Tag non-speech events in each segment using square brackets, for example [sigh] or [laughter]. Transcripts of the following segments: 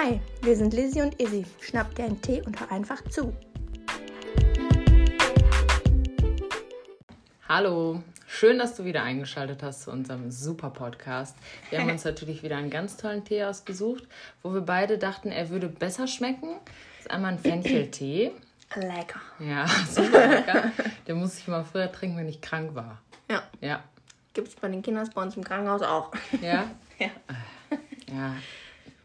Hi, wir sind Lizzie und Izzy. Schnapp dir einen Tee und hör einfach zu. Hallo, schön, dass du wieder eingeschaltet hast zu unserem super Podcast. Wir haben [laughs] uns natürlich wieder einen ganz tollen Tee ausgesucht, wo wir beide dachten, er würde besser schmecken. Das ist einmal ein Fencheltee. [clears throat] Lecker. Ja, [laughs] super lecker. Den muss ich mal früher trinken, wenn ich krank war. Ja, Ja. gibt's bei den Kindern bei uns im Krankenhaus auch. Ja? [laughs] Ja. Ja.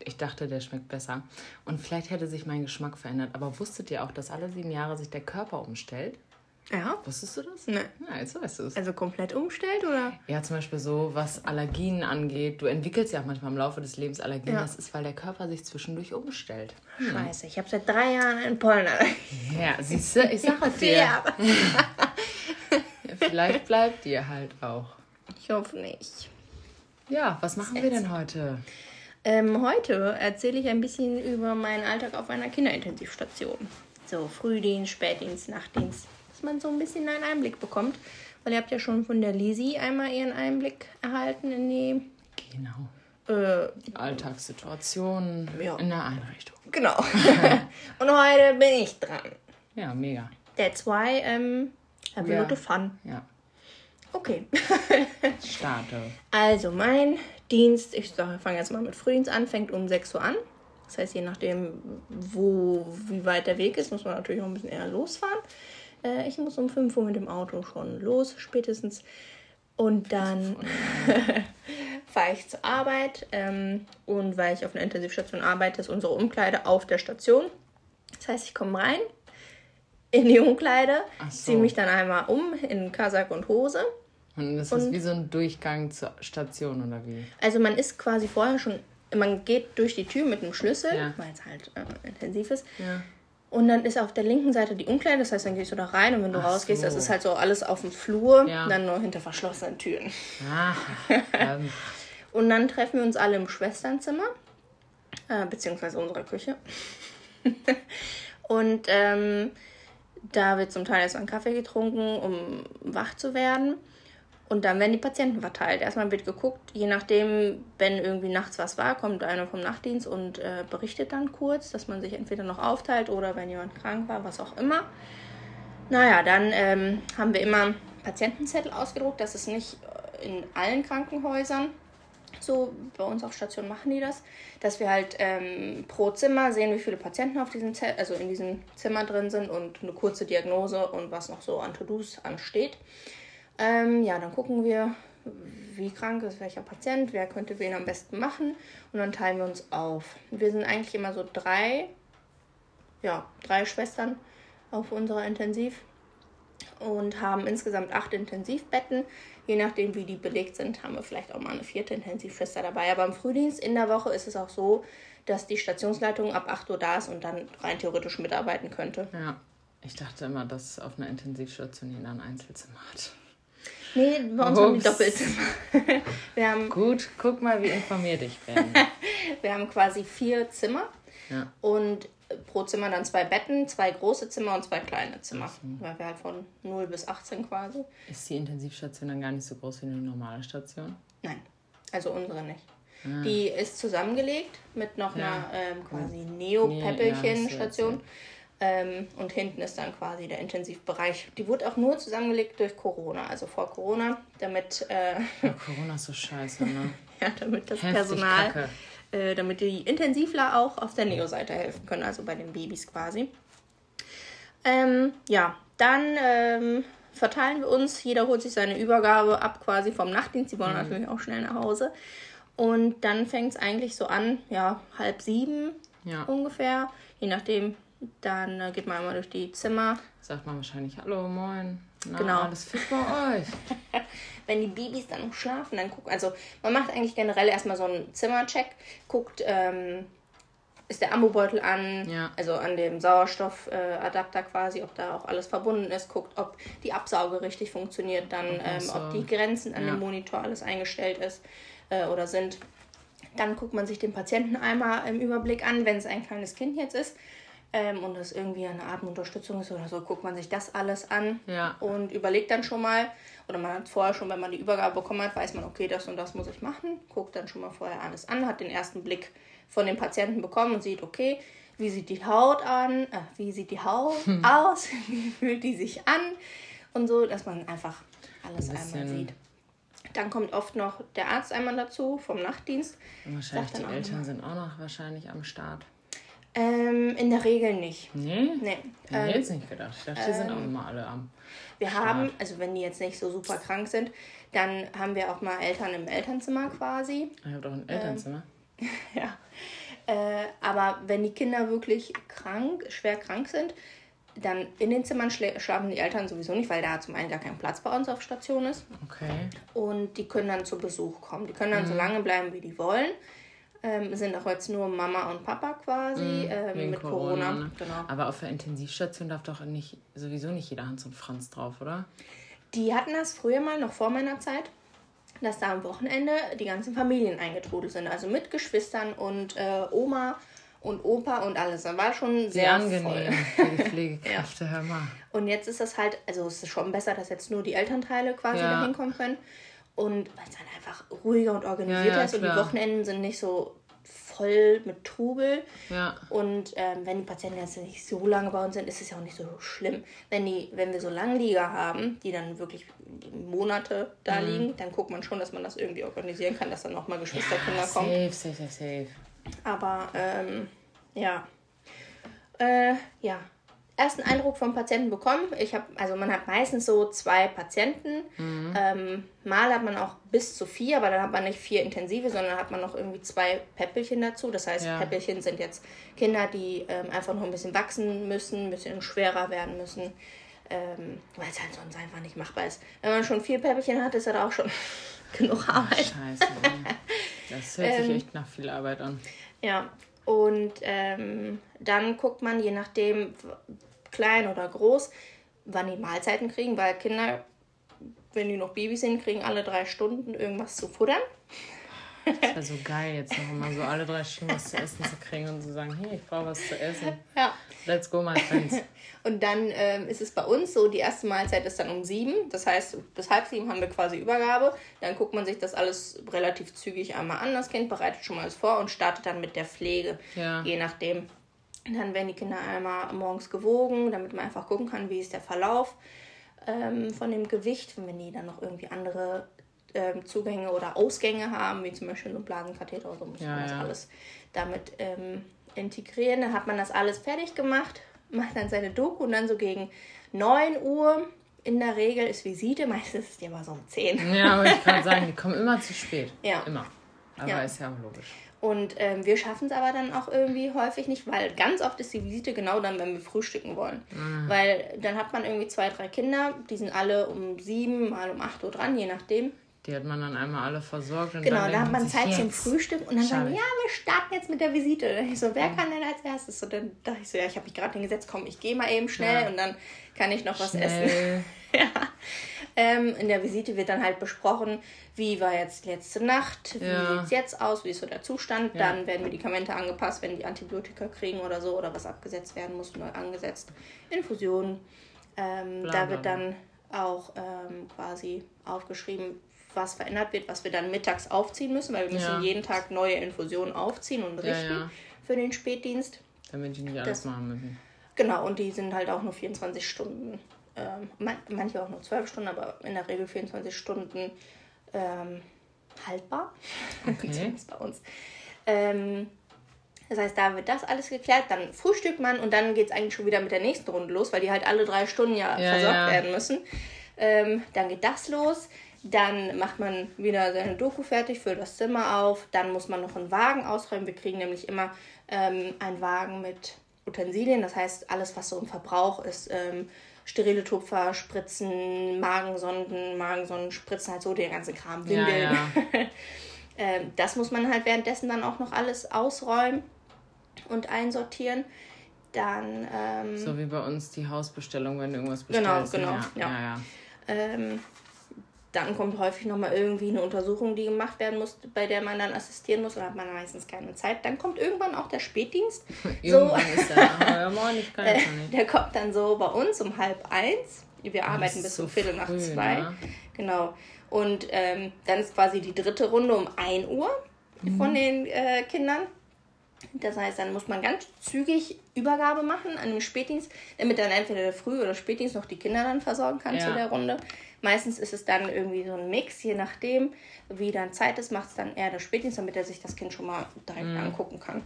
Ich dachte, der schmeckt besser. Und vielleicht hätte sich mein Geschmack verändert. Aber wusstet ihr auch, dass alle sieben Jahre sich der Körper umstellt? Ja? Wusstest du das? Ne. Ja, jetzt weißt du es. Also komplett umstellt oder? Ja, zum Beispiel so, was Allergien angeht. Du entwickelst ja auch manchmal im Laufe des Lebens Allergien. Ja. Das ist, weil der Körper sich zwischendurch umstellt. Scheiße, ich habe seit drei Jahren einen Pollenallergie. Ja, siehst du, ich sage Vier [laughs] dir. Ja, [laughs] vielleicht bleibt dir halt auch. Ich hoffe nicht. Ja, was machen wir denn heute? Ähm, heute erzähle ich ein bisschen über meinen Alltag auf einer Kinderintensivstation. So Frühdienst, Spätdienst, Nachtdienst. Dass man so ein bisschen einen Einblick bekommt. Weil ihr habt ja schon von der Lisi einmal ihren Einblick erhalten in die... Genau. Äh, Alltagssituationen Ja. in der Einrichtung. genau. [laughs] [laughs] Und heute bin ich dran. Ja, mega. That's why ähm, have a Ja. lot of fun. Ja, Okay. starte. [laughs] Also mein Dienst, ich fange jetzt mal mit Frühdienst an, fängt um 6 Uhr an. Das heißt, je nachdem, wo, wie weit der Weg ist, muss man natürlich auch ein bisschen eher losfahren. Äh, ich muss um 5 Uhr mit dem Auto schon los, spätestens. Und dann [laughs] fahre ich zur Arbeit. Ähm, und weil ich auf einer Intensivstation arbeite, ist unsere Umkleide auf der Station. Das heißt, ich komme rein in die Umkleide, so. ziehe mich dann einmal um in Kasak und Hose. Und das ist wie so ein Durchgang zur Station oder wie? Also man ist quasi vorher schon, man geht durch die Tür mit dem Schlüssel, Ja. weil es halt äh, intensiv ist. Ja. Und dann ist auf der linken Seite die Umkleide, das heißt, dann gehst du da rein und wenn du Ach rausgehst, so. das ist halt so alles auf dem Flur, Ja. dann nur hinter verschlossenen Türen. Ah, ähm, [laughs] Und dann treffen wir uns alle im Schwesternzimmer, äh, beziehungsweise unserer Küche. [laughs] und ähm, da wird zum Teil erstmal ein Kaffee getrunken, um wach zu werden. Und dann werden die Patienten verteilt. Erstmal wird geguckt, je nachdem, wenn irgendwie nachts was war, kommt einer vom Nachtdienst und äh, berichtet dann kurz, dass man sich entweder noch aufteilt oder wenn jemand krank war, was auch immer. Naja, dann ähm, haben wir immer Patientenzettel ausgedruckt. Das ist nicht äh, in allen Krankenhäusern so. Bei uns auf Station machen die das, dass wir halt ähm, pro Zimmer sehen, wie viele Patienten auf diesem Zettel, also in diesem Zimmer drin sind und eine kurze Diagnose und was noch so an To-Dos ansteht. Ähm, ja, dann gucken wir, wie krank ist welcher Patient, wer könnte wen am besten machen und dann teilen wir uns auf. Wir sind eigentlich immer so drei, ja, drei Schwestern auf unserer Intensiv und haben insgesamt acht Intensivbetten. Je nachdem, wie die belegt sind, haben wir vielleicht auch mal eine vierte Intensivschwester dabei. Aber im Frühdienst in der Woche ist es auch so, dass die Stationsleitung ab 8 Uhr da ist und dann rein theoretisch mitarbeiten könnte. ja. Ich dachte immer, dass auf einer Intensivstation jeder ein Einzelzimmer hat. Nee, bei uns haben die Ups. Doppelzimmer. [laughs] Wir haben, Gut, guck mal, wie informiert ich bin. [laughs] wir haben quasi vier Zimmer Ja. und pro Zimmer dann zwei Betten, zwei große Zimmer und zwei kleine Zimmer. Weil wir halt von 0 bis 18 quasi. Ist die Intensivstation dann gar nicht so groß wie eine normale Station? Nein, also unsere nicht. Die ist zusammengelegt mit noch Ah. Ja. einer ähm, quasi Nee, ja, Neo-Päppelchen-Station. du ähm, und hinten ist dann quasi der Intensivbereich. Die wurde auch nur zusammengelegt durch Corona, also vor Corona, damit, äh, Ja, Corona ist so scheiße, ne? [laughs] ja, damit das Heftig Personal, äh, damit die Intensivler auch auf der Neo-Seite helfen können, also bei den Babys quasi. Ähm, ja, dann ähm, verteilen wir uns. Jeder holt sich seine Übergabe ab quasi vom Nachtdienst. Die wollen natürlich auch schnell nach Hause. Und dann fängt es eigentlich so an, ja, halb sieben Ja. ungefähr. Je nachdem, dann äh, geht man einmal durch die Zimmer. Sagt man wahrscheinlich, hallo, moin. Na, Genau. Alles fit bei euch? [laughs] Wenn die Babys dann noch schlafen, dann guckt, also man macht eigentlich generell erstmal so einen Zimmercheck, guckt, ähm, ist der Ambobeutel an, Ja. also an dem Sauerstoffadapter äh, quasi, ob da auch alles verbunden ist, guckt, ob die Absauge richtig funktioniert, dann ähm, ob die Grenzen an Ja. dem Monitor alles eingestellt ist äh, oder sind. Dann guckt man sich den Patienten einmal im Überblick an, wenn es ein kleines Kind jetzt ist. Ähm, und das irgendwie eine Atemunterstützung ist oder so, guckt man sich das alles an Ja. und überlegt dann schon mal, oder man hat vorher schon, wenn man die Übergabe bekommen hat, weiß man, okay, das und das muss ich machen, guckt dann schon mal vorher alles an, hat den ersten Blick von dem Patienten bekommen und sieht, okay, wie sieht die Haut an, äh, wie sieht die Haut [laughs] aus, [laughs] wie fühlt die sich an und so, dass man einfach alles Ein einmal sieht. Dann kommt oft noch der Arzt einmal dazu vom Nachtdienst. Und wahrscheinlich die Eltern sind auch noch wahrscheinlich am Start. Ähm, in der Regel nicht. Nee? Nee. Hätte ich Ähm, jetzt nicht gedacht. Ich dachte, die sind auch immer alle am. Wir haben, also wenn die jetzt nicht so super krank sind, dann haben wir auch mal Eltern im Elternzimmer quasi. Ich habe doch Ähm, ein Elternzimmer. [laughs] Ja. Äh, aber wenn die Kinder wirklich krank, schwer krank sind, dann in den Zimmern schla schlafen die Eltern sowieso nicht, weil da zum einen gar kein Platz bei uns auf Station ist. Okay. Und die können dann zu Besuch kommen. Die können dann so lange bleiben, wie die wollen. Ähm, sind auch jetzt nur Mama und Papa quasi ähm, Wegen mit Corona. ne? Genau. Aber auf der Intensivstation darf doch nicht, sowieso nicht jeder Hans und Franz drauf, oder? Die hatten das früher mal, noch vor meiner Zeit, dass da am Wochenende die ganzen Familien eingetrudelt sind. Also mit Geschwistern und äh, Oma und Opa und alles. Da war schon sehr, Sehr angenehm voll. [laughs] für die Pflegekräfte, hör mal. Und jetzt ist das halt, also es ist schon besser, dass jetzt nur die Elternteile quasi Ja. da hinkommen können. Und weil es dann einfach ruhiger und organisierter Ja, ja, ist und die klar. Wochenenden sind nicht so voll mit Trubel. Ja. Und ähm, wenn die Patienten jetzt nicht so lange bei uns sind, ist es ja auch nicht so schlimm. Wenn, die, wenn wir so Langlieger haben, die dann wirklich Monate da Mhm. liegen, dann guckt man schon, dass man das irgendwie organisieren kann, dass dann nochmal Geschwisterkinder kommen. Safe, safe, safe, safe. Aber ähm, ja. Äh, ja. Ersten Eindruck vom Patienten bekommen. Ich habe, also man hat meistens so zwei Patienten. Ähm, mal hat man auch bis zu vier, aber dann hat man nicht vier intensive, sondern hat man noch irgendwie zwei Päppelchen dazu. Das heißt, Ja. Päppelchen sind jetzt Kinder, die ähm, einfach noch ein bisschen wachsen müssen, ein bisschen schwerer werden müssen. Ähm, weil es halt sonst einfach nicht machbar ist. Wenn man schon vier Päppelchen hat, ist das auch schon [laughs] genug Arbeit. Scheiße. ey. [laughs] Das hört sich Ähm, echt nach viel Arbeit an. Ja, und ähm, dann guckt man, je nachdem, klein oder groß, wann die Mahlzeiten kriegen, weil Kinder, wenn die noch Babys sind, kriegen alle drei Stunden irgendwas zu futtern. Das wäre [laughs] so geil, jetzt noch mal so alle drei Stunden was zu essen zu kriegen und zu sagen, hey, ich brauche was zu essen. Ja. Let's go, my friends. [laughs] Und dann ähm, ist es bei uns so, die erste Mahlzeit ist dann um sieben. Das heißt, bis halb sieben haben wir quasi Übergabe. Dann guckt man sich das alles relativ zügig einmal an. Das Kind bereitet schon mal alles vor und startet dann mit der Pflege. Ja. Je nachdem. Und dann werden die Kinder einmal morgens gewogen, damit man einfach gucken kann, wie ist der Verlauf ähm, von dem Gewicht. Wenn die dann noch irgendwie andere ähm, Zugänge oder Ausgänge haben, wie zum Beispiel so ein Blasenkatheter oder so, muss Ja, man das ja. alles damit ähm, integrieren. Dann hat man das alles fertig gemacht, [laughs] macht dann seine Doku und dann so gegen 9 Uhr in der Regel ist Visite, [laughs] meistens ist die aber so um 10. Ja, aber ich kann sagen, die [laughs] kommen immer zu spät. Ja. Immer. Aber Ja. ist ja auch logisch. Und ähm, wir schaffen es aber dann auch irgendwie häufig nicht, weil ganz oft ist die Visite genau dann, wenn wir frühstücken wollen. Weil dann hat man irgendwie zwei, drei Kinder, die sind alle um sieben, mal um acht Uhr dran, je nachdem. Die hat man dann einmal alle versorgt. Und Genau, dann da hat man Zeit zum jetzt. Frühstück und dann sagen, ja, wir starten jetzt mit der Visite. Und ich so, wer kann denn als erstes? Und dann dachte ich so, ja, ich habe mich gerade hingesetzt, komm, ich gehe mal eben schnell Ja. und dann kann ich noch was essen. [laughs] Ja. Ähm, in der Visite wird dann halt besprochen, wie war jetzt letzte Nacht, wie Ja. sieht es jetzt aus, wie ist so der Zustand. Ja. Dann werden Medikamente angepasst, wenn die Antibiotika kriegen oder so oder was abgesetzt werden muss, neu angesetzt. Infusionen. Ähm, da wird dann auch ähm, quasi aufgeschrieben, was verändert wird, was wir dann mittags aufziehen müssen, weil wir müssen Ja. jeden Tag neue Infusionen aufziehen und Ja, richten ja. für den Spätdienst. Damit die nicht alles Das- machen müssen. Genau, und die sind halt auch nur 24 Stunden, ähm, man, manche auch nur 12 Stunden, aber in der Regel 24 Stunden ähm, haltbar. [laughs] Okay. Zumindest bei uns. Ähm, das heißt, da wird das alles geklärt, dann frühstückt man und dann geht es eigentlich schon wieder mit der nächsten Runde los, weil die halt alle drei Stunden ja, Ja, versorgt ja. werden müssen. Ähm, dann geht das los. Dann macht man wieder seine Doku fertig, füllt das Zimmer auf. Dann muss man noch einen Wagen ausräumen. Wir kriegen nämlich immer ähm, einen Wagen mit Utensilien. Das heißt, alles, was so im Verbrauch ist, ähm, sterile Tupfer, Spritzen, Magensonden, Magensondenspritzen, halt so der ganze Kram, Ja, Windeln. ja. [laughs] Ähm, das muss man halt währenddessen dann auch noch alles ausräumen und einsortieren. Dann ähm, So wie bei uns die Hausbestellung, wenn du irgendwas Genau, bestellst. genau, Ja, ja. ja. ja. ähm, dann kommt häufig nochmal irgendwie eine Untersuchung, die gemacht werden muss, bei der man dann assistieren muss. Oder hat man meistens keine Zeit. Dann kommt irgendwann auch der Spätdienst. [laughs] irgendwann so, ist der. [laughs] moin, ich kann äh, nicht. Der kommt dann so bei uns um halb eins. Wir arbeiten bis so um Viertel nach zwei. Ne? Genau. Und ähm, dann ist quasi die dritte Runde um 1 Uhr mhm. von den äh, Kindern. Das heißt, dann muss man ganz zügig Übergabe machen an den Spätdienst, damit dann entweder der Früh- oder Spätdienst noch die Kinder dann versorgen kann ja. zu der Runde. Meistens ist es dann irgendwie so ein Mix, je nachdem, wie dann Zeit ist, macht es dann eher der Spätdienst, damit er sich das Kind schon mal direkt mhm. angucken kann.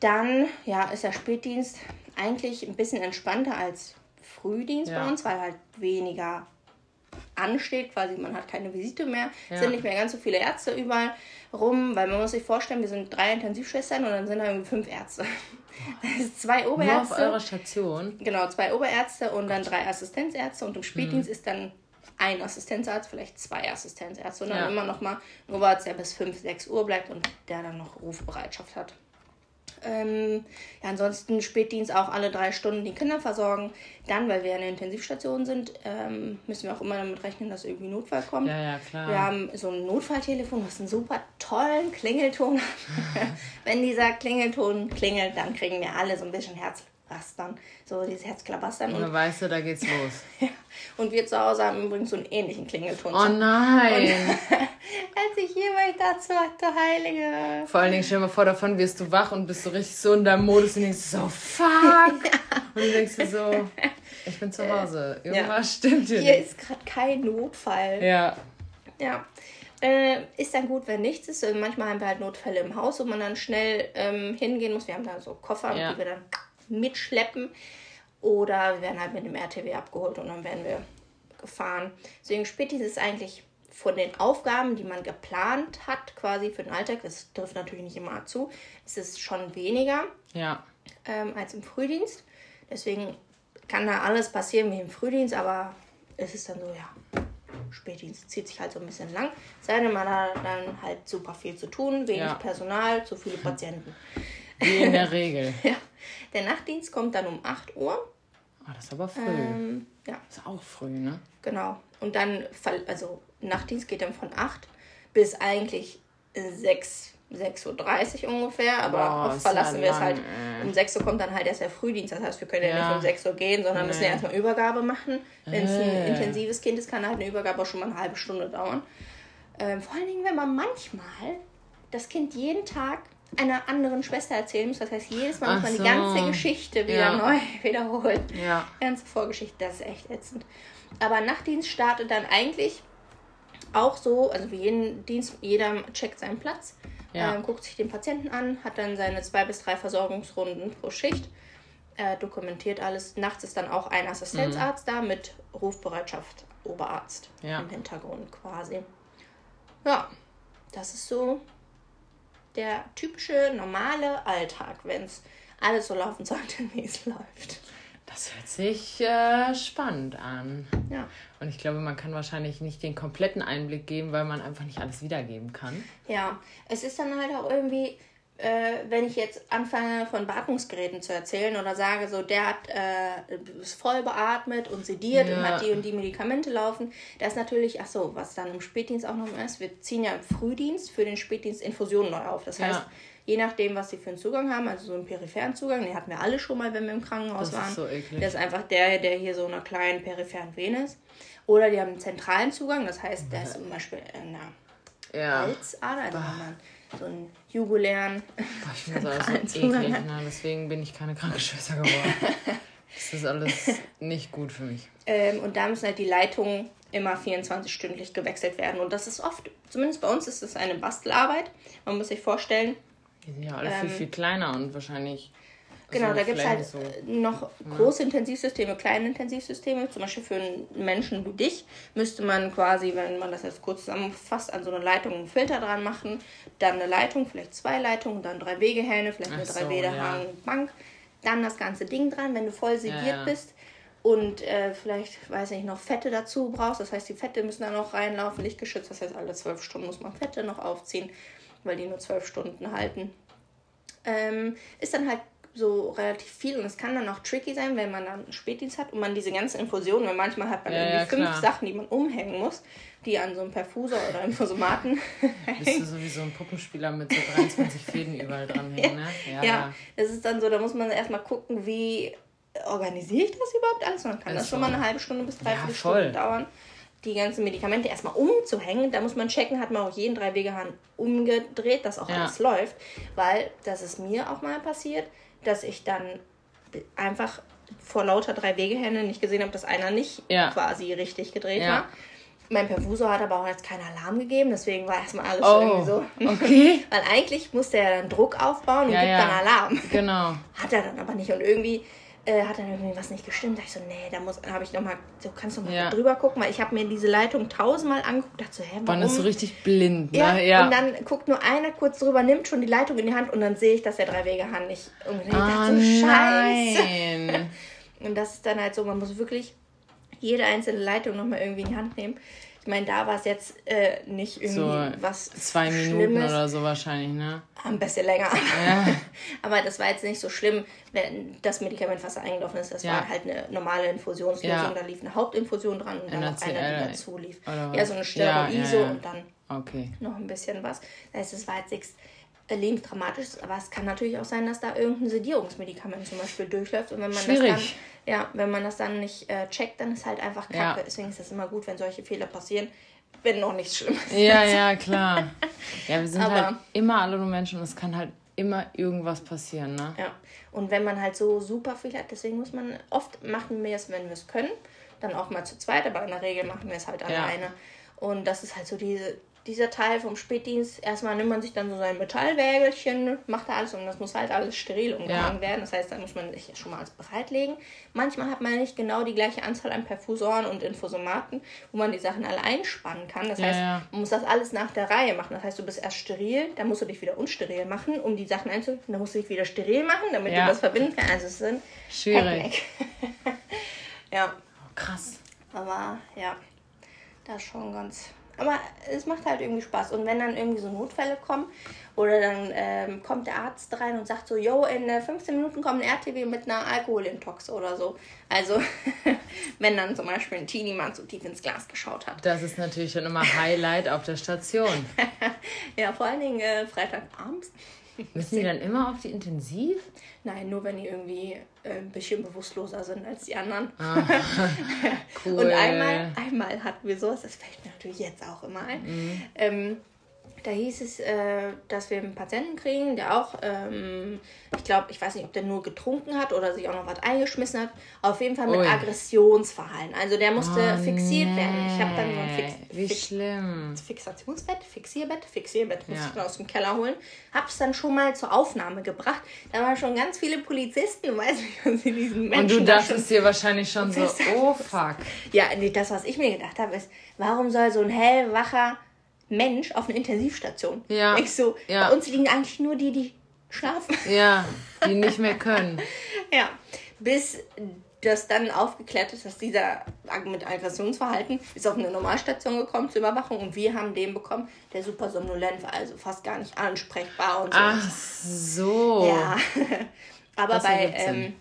Dann ja, ist der Spätdienst eigentlich ein bisschen entspannter als Frühdienst ja. bei uns, weil halt weniger ansteht, quasi man hat keine Visite mehr, ja. sind nicht mehr ganz so viele Ärzte überall rum, weil man muss sich vorstellen, wir sind drei Intensivschwestern und dann sind da irgendwie fünf Ärzte. [laughs] zwei Oberärzte. Nur auf eurer Station? Genau, zwei Oberärzte und dann drei Assistenzärzte und im Spätdienst mhm. ist dann ein Assistenzarzt, vielleicht zwei Assistenzärzte und dann ja. immer noch mal ein Oberarzt, der bis 5, 6 Uhr bleibt und der dann noch Rufbereitschaft hat. Ähm, ja, ansonsten Spätdienst auch alle drei Stunden die Kinder versorgen. Dann, weil wir in der Intensivstation sind, ähm, müssen wir auch immer damit rechnen, dass irgendwie Notfall kommt. Ja, ja, klar. Wir haben so ein Notfalltelefon, was einen super tollen Klingelton hat. [laughs] Wenn dieser Klingelton klingelt, dann kriegen wir alle so ein bisschen Herz, Rastern, so dieses Herzklabastern. Und dann weißt du, da geht's [laughs] los. ja. Und wir zu Hause haben übrigens so einen ähnlichen Klingelton. Oh nein! [laughs] Als ich jemals dazu hatte, Heilige. Vor allen Dingen, stell dir mal vor, davon wirst du wach und bist so richtig so in deinem Modus und denkst so, fuck! [laughs] und du denkst dir so, ich bin zu Hause. Irgendwas ja. stimmt hier Hier nicht. ist gerade kein Notfall. Ja. Ja. Äh, ist dann gut, wenn nichts ist. Manchmal haben wir halt Notfälle im Haus, wo man dann schnell ähm, hingehen muss. Wir haben da so Koffer, ja. die wir dann mitschleppen. Oder wir werden halt mit dem RTW abgeholt und dann werden wir gefahren. Deswegen Spätis ist eigentlich von den Aufgaben, die man geplant hat, quasi für den Alltag, das trifft natürlich nicht immer zu, ist es schon weniger ja. ähm, als im Frühdienst. Deswegen kann da alles passieren wie im Frühdienst, aber es ist dann so, ja, Spätdienst zieht sich halt so ein bisschen lang. Sei denn, man hat dann halt super viel zu tun, wenig ja. Personal, zu viele Patienten. Wie in der [laughs] Regel. ja. Der Nachtdienst kommt dann um 8 Uhr. Ah, das ist aber früh. Ähm, ja. Das ist auch früh, ne? Genau. Und dann, also Nachtdienst geht dann von 8 bis eigentlich 6, 6.30 Uhr ungefähr, aber Boah, oft verlassen wir es halt. Um 6 Uhr kommt dann halt erst der Frühdienst. Das heißt, wir können ja, ja nicht um 6 Uhr gehen, sondern nee. müssen ja erstmal Übergabe machen. Wenn es ein äh. intensives Kind ist, kann halt eine Übergabe auch schon mal eine halbe Stunde dauern. Ähm, vor allen Dingen, wenn man manchmal das Kind jeden Tag einer anderen Schwester erzählen muss. Das heißt, jedes Mal muss man so. die ganze Geschichte wieder ja. neu [laughs] wiederholen. Ja. Die ganze Vorgeschichte, das ist echt ätzend. Aber Nachtdienst startet dann eigentlich auch so, also wie jeden Dienst, jeder checkt seinen Platz, ja. ähm, guckt sich den Patienten an, hat dann seine zwei bis drei Versorgungsrunden pro Schicht, äh, dokumentiert alles. Nachts ist dann auch ein Assistenzarzt mhm. da mit Rufbereitschaft Oberarzt ja. im Hintergrund quasi. Ja, das ist so der typische normale Alltag, wenn es alles so laufen sollte, [laughs] wie es läuft. Das hört sich äh, spannend an. Ja. Und ich glaube, man kann wahrscheinlich nicht den kompletten Einblick geben, weil man einfach nicht alles wiedergeben kann. Ja, es ist dann halt auch irgendwie, äh, wenn ich jetzt anfange von Beatmungsgeräten zu erzählen oder sage, so der hat äh, ist voll beatmet und sediert ja. und hat die und die Medikamente laufen, das ist natürlich, ach so, was dann im Spätdienst auch noch ist, wir ziehen ja im Frühdienst für den Spätdienst Infusionen neu auf. Das ja. heißt, je nachdem, was sie für einen Zugang haben, also so einen peripheren Zugang, den hatten wir alle schon mal, wenn wir im Krankenhaus das waren. Ist so eklig. Der ist einfach der, der hier so einer kleinen peripheren Vene ist. Oder die haben einen zentralen Zugang, das heißt, der ist zum Beispiel in einer ja. Halsader, also wenn man so einen jugulären. Boah, ich finde das [laughs] alles so eklig, ne? deswegen bin ich keine Krankenschwester geworden. [laughs] das ist alles nicht gut für mich. Ähm, und da müssen halt die Leitungen immer 24-stündlich gewechselt werden. Und das ist oft, zumindest bei uns ist es eine Bastelarbeit. Man muss sich vorstellen. Die sind ja alle ähm, viel, viel kleiner und wahrscheinlich Genau, da gibt es halt so, noch ja. große Intensivsysteme, kleine Intensivsysteme. Zum Beispiel für einen Menschen wie dich müsste man quasi, wenn man das jetzt kurz zusammenfasst, an so eine Leitung einen Filter dran machen. Dann eine Leitung, vielleicht zwei Leitungen, dann drei Wegehähne, vielleicht eine drei Wegehang Bank. Dann das ganze Ding dran, wenn du voll sediert ja, ja. bist. Und äh, vielleicht, weiß ich noch Fette dazu brauchst. Das heißt, die Fette müssen da noch reinlaufen, lichtgeschützt. Das heißt, alle zwölf Stunden muss man Fette noch aufziehen, weil die nur zwölf Stunden halten. Ähm, ist dann halt so relativ viel und es kann dann auch tricky sein, wenn man dann einen Spätdienst hat und man diese ganzen Infusionen, weil manchmal hat man Ja, irgendwie ja, fünf klar. Sachen, die man umhängen muss, die an so einem Perfusor oder Infosomaten [laughs] Bist du sowieso ein Puppenspieler mit so 23 Fäden überall dranhängen, ne? Ja, das ist dann so, da muss man erstmal gucken, wie organisiere ich das überhaupt alles? Und dann kann Ist das schon mal eine halbe Stunde bis dreiviertel voll. Stunde dauern, die ganzen Medikamente erstmal umzuhängen. Da muss man checken, hat man auch jeden Dreiwegehahn umgedreht, dass auch Ja. alles läuft. Weil das ist mir auch mal passiert, dass ich dann einfach vor lauter Drei-Wegehände nicht gesehen habe, dass einer nicht Ja. quasi richtig gedreht Ja. war. Mein Perfusor hat aber auch jetzt keinen Alarm gegeben, deswegen war erstmal alles Oh, irgendwie so. okay. [laughs] Weil eigentlich musste er dann Druck aufbauen und Ja, gibt dann Alarm. Genau. Hat er dann aber nicht. Und irgendwie äh, hat dann irgendwie was nicht gestimmt. Da ich so, nee, da muss, habe ich nochmal, du kannst noch mal Ja. drüber gucken, weil ich habe mir diese Leitung tausendmal angeguckt, dachte so, hä, warum? Man ist so richtig blind, ja, ne? Ja. und dann guckt nur einer kurz drüber, nimmt schon die Leitung in die Hand und dann sehe ich, dass der Drei-Wege-Hand nicht. Ich Ah, dachte so, scheiße. nein. [laughs] Und das ist dann halt so, man muss wirklich jede einzelne Leitung nochmal irgendwie in die Hand nehmen. Ich meine, da war es jetzt äh, nicht irgendwie So was zwei Minuten Schlimmes. oder so wahrscheinlich, ne? Ein bisschen länger. Ja. [laughs] Aber das war jetzt nicht so schlimm, wenn das Medikament fast eingelaufen ist. Das Ja. war halt eine normale Infusionslösung. Ja. Da lief eine Hauptinfusion dran und dann noch eine, die dazu lief. Ja, was? so eine Steroiso und dann Okay. noch ein bisschen was. Das heißt, es war jetzt nichts äh, lebensdramatisches, aber es kann natürlich auch sein, dass da irgendein Sedierungsmedikament zum Beispiel durchläuft. Und wenn man das dann, Schwierig. ja, wenn man das dann nicht äh, checkt, dann ist halt einfach Kacke. Ja. Deswegen ist es immer gut, wenn solche Fehler passieren, wenn noch nichts Schlimmes Ja, ja, klar. Ja, wir sind Aber- halt immer alle nur Menschen und es kann halt immer irgendwas passieren, ne? Ja, und wenn man halt so super viel hat, deswegen muss man, oft machen wir es, wenn wir es können, dann auch mal zu zweit, aber in der Regel machen wir es halt Ja. alleine. Und das ist halt so diese, dieser Teil vom Spätdienst. Erstmal nimmt man sich dann so sein Metallwägelchen, macht da alles und das muss halt alles steril umgehangen werden. Das heißt, da muss man sich schon mal alles bereitlegen. Manchmal hat man nicht genau die gleiche Anzahl an Perfusoren und Infosomaten, wo man die Sachen alle einspannen kann. Das Ja, heißt, ja. man muss das alles nach der Reihe machen. Das heißt, du bist erst steril, dann musst du dich wieder unsteril machen, um die Sachen einzufügen. Dann musst du dich wieder steril machen, damit Ja. du das verbinden kannst. Also es sind Schwierig. [laughs] Ja, Krass. aber ja, das ist schon ganz. Aber es macht halt irgendwie Spaß. Und wenn dann irgendwie so Notfälle kommen oder dann ähm, kommt der Arzt rein und sagt so, yo, in äh, 15 Minuten kommt ein RTW mit einer Alkoholintox oder so. Also, [laughs] wenn dann zum Beispiel ein Teenie mal zu tief ins Glas geschaut hat. Das ist natürlich dann immer Highlight auf der Station. [laughs] Ja, vor allen Dingen äh, Freitagabends. Müssen die dann immer auf die Intensiv? Nein, nur wenn die irgendwie äh, ein bisschen bewusstloser sind als die anderen. [laughs] Cool. Und einmal, einmal hatten wir sowas, das fällt mir natürlich jetzt auch immer ein. Mhm. Ähm, da hieß es, äh, dass wir einen Patienten kriegen, der auch, ähm, ich glaube, ich weiß nicht, ob der nur getrunken hat oder sich auch noch was eingeschmissen hat. Auf jeden Fall mit Ui. Aggressionsverhalten. Also der musste Oh, fixiert werden. Ich habe dann so ein Fix, nee. Wie Fix, schlimm. Fixationsbett, Fixierbett, Fixierbett musste Ja. ich dann aus dem Keller holen. Hab's dann schon mal zur Aufnahme gebracht. Da waren schon ganz viele Polizisten, weiß nicht, was sie diesen Menschen Und du da dachtest dir wahrscheinlich schon so, [laughs] oh fuck. ja, nee, das, was ich mir gedacht habe, ist, warum soll so ein hellwacher Mensch auf eine Intensivstation? Ja, Ich so, ja. bei uns liegen eigentlich nur die, die schlafen. Ja, [laughs] die nicht mehr können. ja, bis das dann aufgeklärt ist, dass dieser mit Aggressionsverhalten ist auf eine Normalstation gekommen zur Überwachung und wir haben den bekommen, der super somnolent war, also fast gar nicht ansprechbar und so. Ach so. Ja, [laughs] aber Das bei ähm,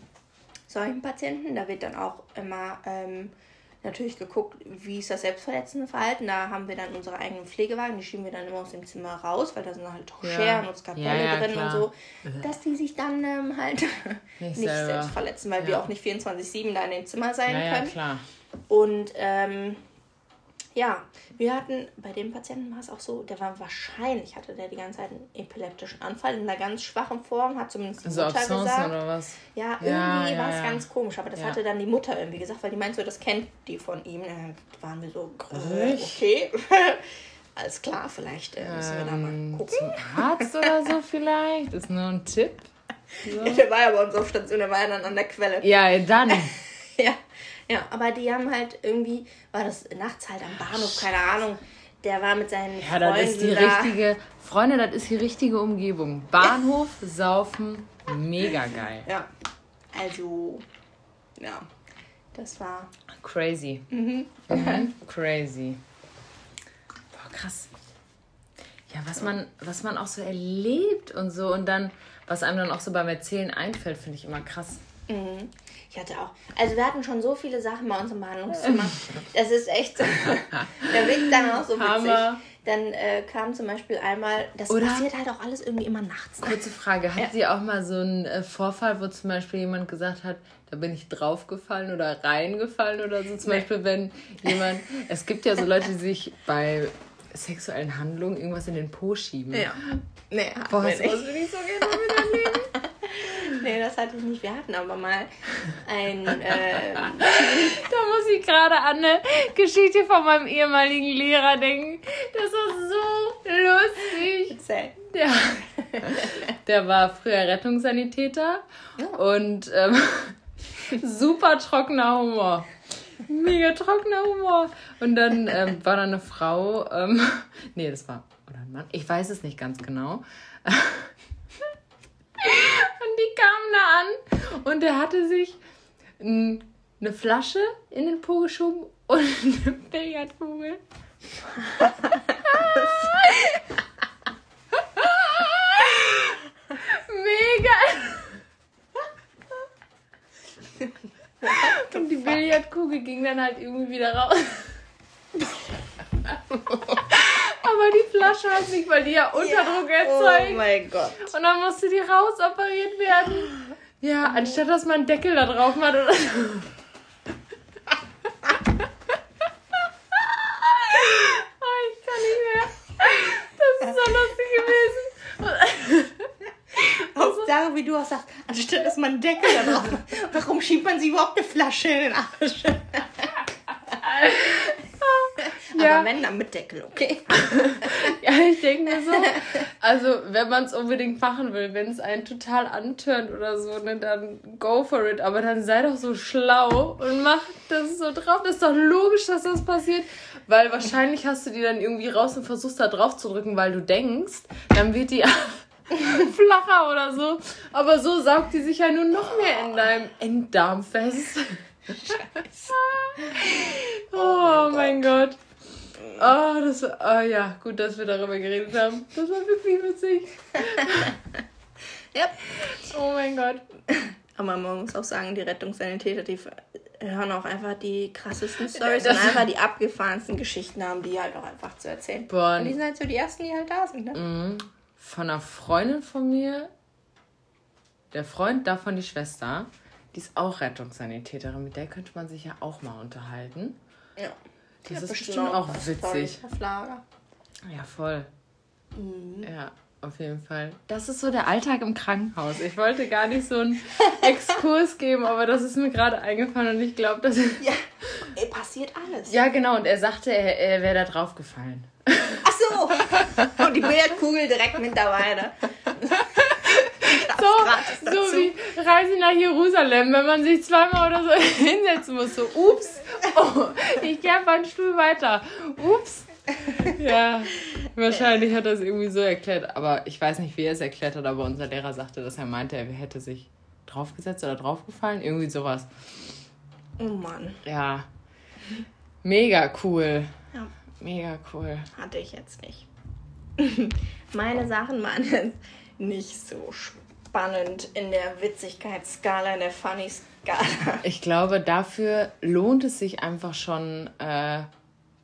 solchen Patienten, da wird dann auch immer ähm, natürlich geguckt, wie ist das selbstverletzende Verhalten. Da haben wir dann unsere eigenen Pflegewagen, die schieben wir dann immer aus dem Zimmer raus, weil da sind halt auch Ja. Scheren und Skalpelle Ja, ja, drin klar. und so, dass die sich dann ähm, halt [laughs] nicht, selber. selbst verletzen, weil wir Ja. auch nicht 24-7 da in dem Zimmer sein Ja, ja, können. klar. Und ähm, ja, wir hatten, bei dem Patienten war es auch so, der war wahrscheinlich, hatte der die ganze Zeit einen epileptischen Anfall in einer ganz schwachen Form, hat zumindest die So Mutter Absence gesagt. oder was? Ja, irgendwie Ja, ja, war es ja. ganz komisch, aber das hatte dann die Mutter irgendwie gesagt, weil die meint so, das kennt die von ihm. Dann waren wir so, äh, okay, [laughs] alles klar, vielleicht äh, müssen wir da mal Ähm, gucken. zum Arzt oder so [laughs] vielleicht? Ist nur ein Tipp. So. Der war ja bei uns auf Station, der war ja dann an der Quelle. Ja, dann. [laughs] Ja, ja, aber die haben halt irgendwie, war das nachts halt am Bahnhof, keine Ahnung. Der war mit seinen Ja, das ist die Freunden da. richtige. Freunde, das ist die richtige Umgebung. Bahnhof, Saufen, mega geil. Ja, also, ja, das war. Crazy. Mhm. [laughs] Crazy. Boah, krass. Ja, was man, was man auch so erlebt und so und dann, was einem dann auch so beim Erzählen einfällt, finde ich immer krass. Mhm. Ich hatte auch. Also wir hatten schon so viele Sachen bei uns im Behandlungszimmer. [laughs] Das ist echt so. da wird dann auch so witzig. Hammer. Dann äh, kam zum Beispiel einmal, das Oder passiert halt auch alles irgendwie immer nachts. Kurze Frage, hat ja. sie auch mal so einen äh, Vorfall, wo zum Beispiel jemand gesagt hat, da bin ich draufgefallen oder reingefallen oder so? Zum nee. Beispiel, wenn jemand, es gibt ja so Leute, die sich bei sexuellen Handlungen irgendwas in den Po schieben. Ja. Nee, Boah, das nicht. würde ich so gerne mit erleben. Nee, das hatte ich nicht. Wir hatten aber mal ein. [laughs] Äh, da muss ich gerade an eine Geschichte von meinem ehemaligen Lehrer denken. Das war so lustig. Erzähl. Der, der war früher Rettungssanitäter ja. und ähm, super trockener Humor. Mega trockener Humor. Und dann ähm, war da eine Frau, ähm, nee, das war, oder ein Mann, ich weiß es nicht ganz genau. Die kamen da an und er hatte sich eine Flasche in den Po geschoben und [laughs] eine Billardkugel. Mega! Und die Billardkugel ging dann halt irgendwie wieder raus. Sich, weil die ja Unterdruck ja. erzeugt. Oh mein Gott. Und dann musste die rausoperiert werden. Ja, anstatt dass man einen Deckel da drauf macht oder so. [laughs] oh, ich kann nicht mehr. Das ist so lustig gewesen. [laughs] Hauptsache, wie du auch sagst, anstatt dass man einen Deckel da drauf macht. Warum schiebt man sie überhaupt eine Flasche in den Arsch? Ja. Aber wenn, dann mit Deckel, okay? [laughs] ja, ich denke mir so. Also, wenn man es unbedingt machen will, wenn es einen total antörnt oder so, ne, dann go for it. Aber dann sei doch so schlau und mach das so drauf. Das ist doch logisch, dass das passiert. Weil wahrscheinlich hast du die dann irgendwie raus und versuchst da drauf zu drücken, weil du denkst, dann wird die [laughs] flacher oder so. Aber so saugt die sich ja nur noch mehr in deinem Enddarm fest. [laughs] Scheiße. oh, mein Gott. Oh, das war, oh ja, gut, dass wir darüber geredet haben. Das war wirklich witzig. [laughs] ja. Oh mein Gott. Aber man muss auch sagen, die Rettungssanitäter, die hören auch einfach die krassesten Stories und einfach die abgefahrensten Geschichten haben, die halt auch einfach zu erzählen. Boah. Und die sind halt so die ersten, die halt da sind, ne? Mhm. Von einer Freundin von mir, der Freund davon die Schwester, die ist auch Rettungssanitäterin, mit der könnte man sich ja auch mal unterhalten. Ja. Das ist bestimmt auch witzig. Auf Lager. Ja, voll. Mhm. Ja, auf jeden Fall. Das ist so der Alltag im Krankenhaus. Ich wollte gar nicht so einen [laughs] Exkurs geben, aber das ist mir gerade eingefallen und ich glaube, dass. [laughs] Ja, [laughs] ey, passiert alles. Ja, genau. Und er sagte, er, er wäre da drauf gefallen. Ach so. Und die Billardkugel direkt mit dabei, ne? So, so wie Reise nach Jerusalem, wenn man sich zweimal oder so [laughs] hinsetzen muss. So, ups, oh, ich gehe einfach einen Stuhl weiter. Ups. Ja, wahrscheinlich hat er es irgendwie so erklärt. Aber ich weiß nicht, wie er es erklärt hat, aber unser Lehrer sagte, dass er meinte, er hätte sich draufgesetzt oder draufgefallen. Irgendwie sowas. Oh Mann. Ja. Mega cool. Ja. Mega cool. Hatte ich jetzt nicht. [laughs] Meine Sachen waren jetzt nicht so spannend in der Witzigkeitsskala, in der Funny-Skala. Ich glaube, dafür lohnt es sich einfach schon, äh,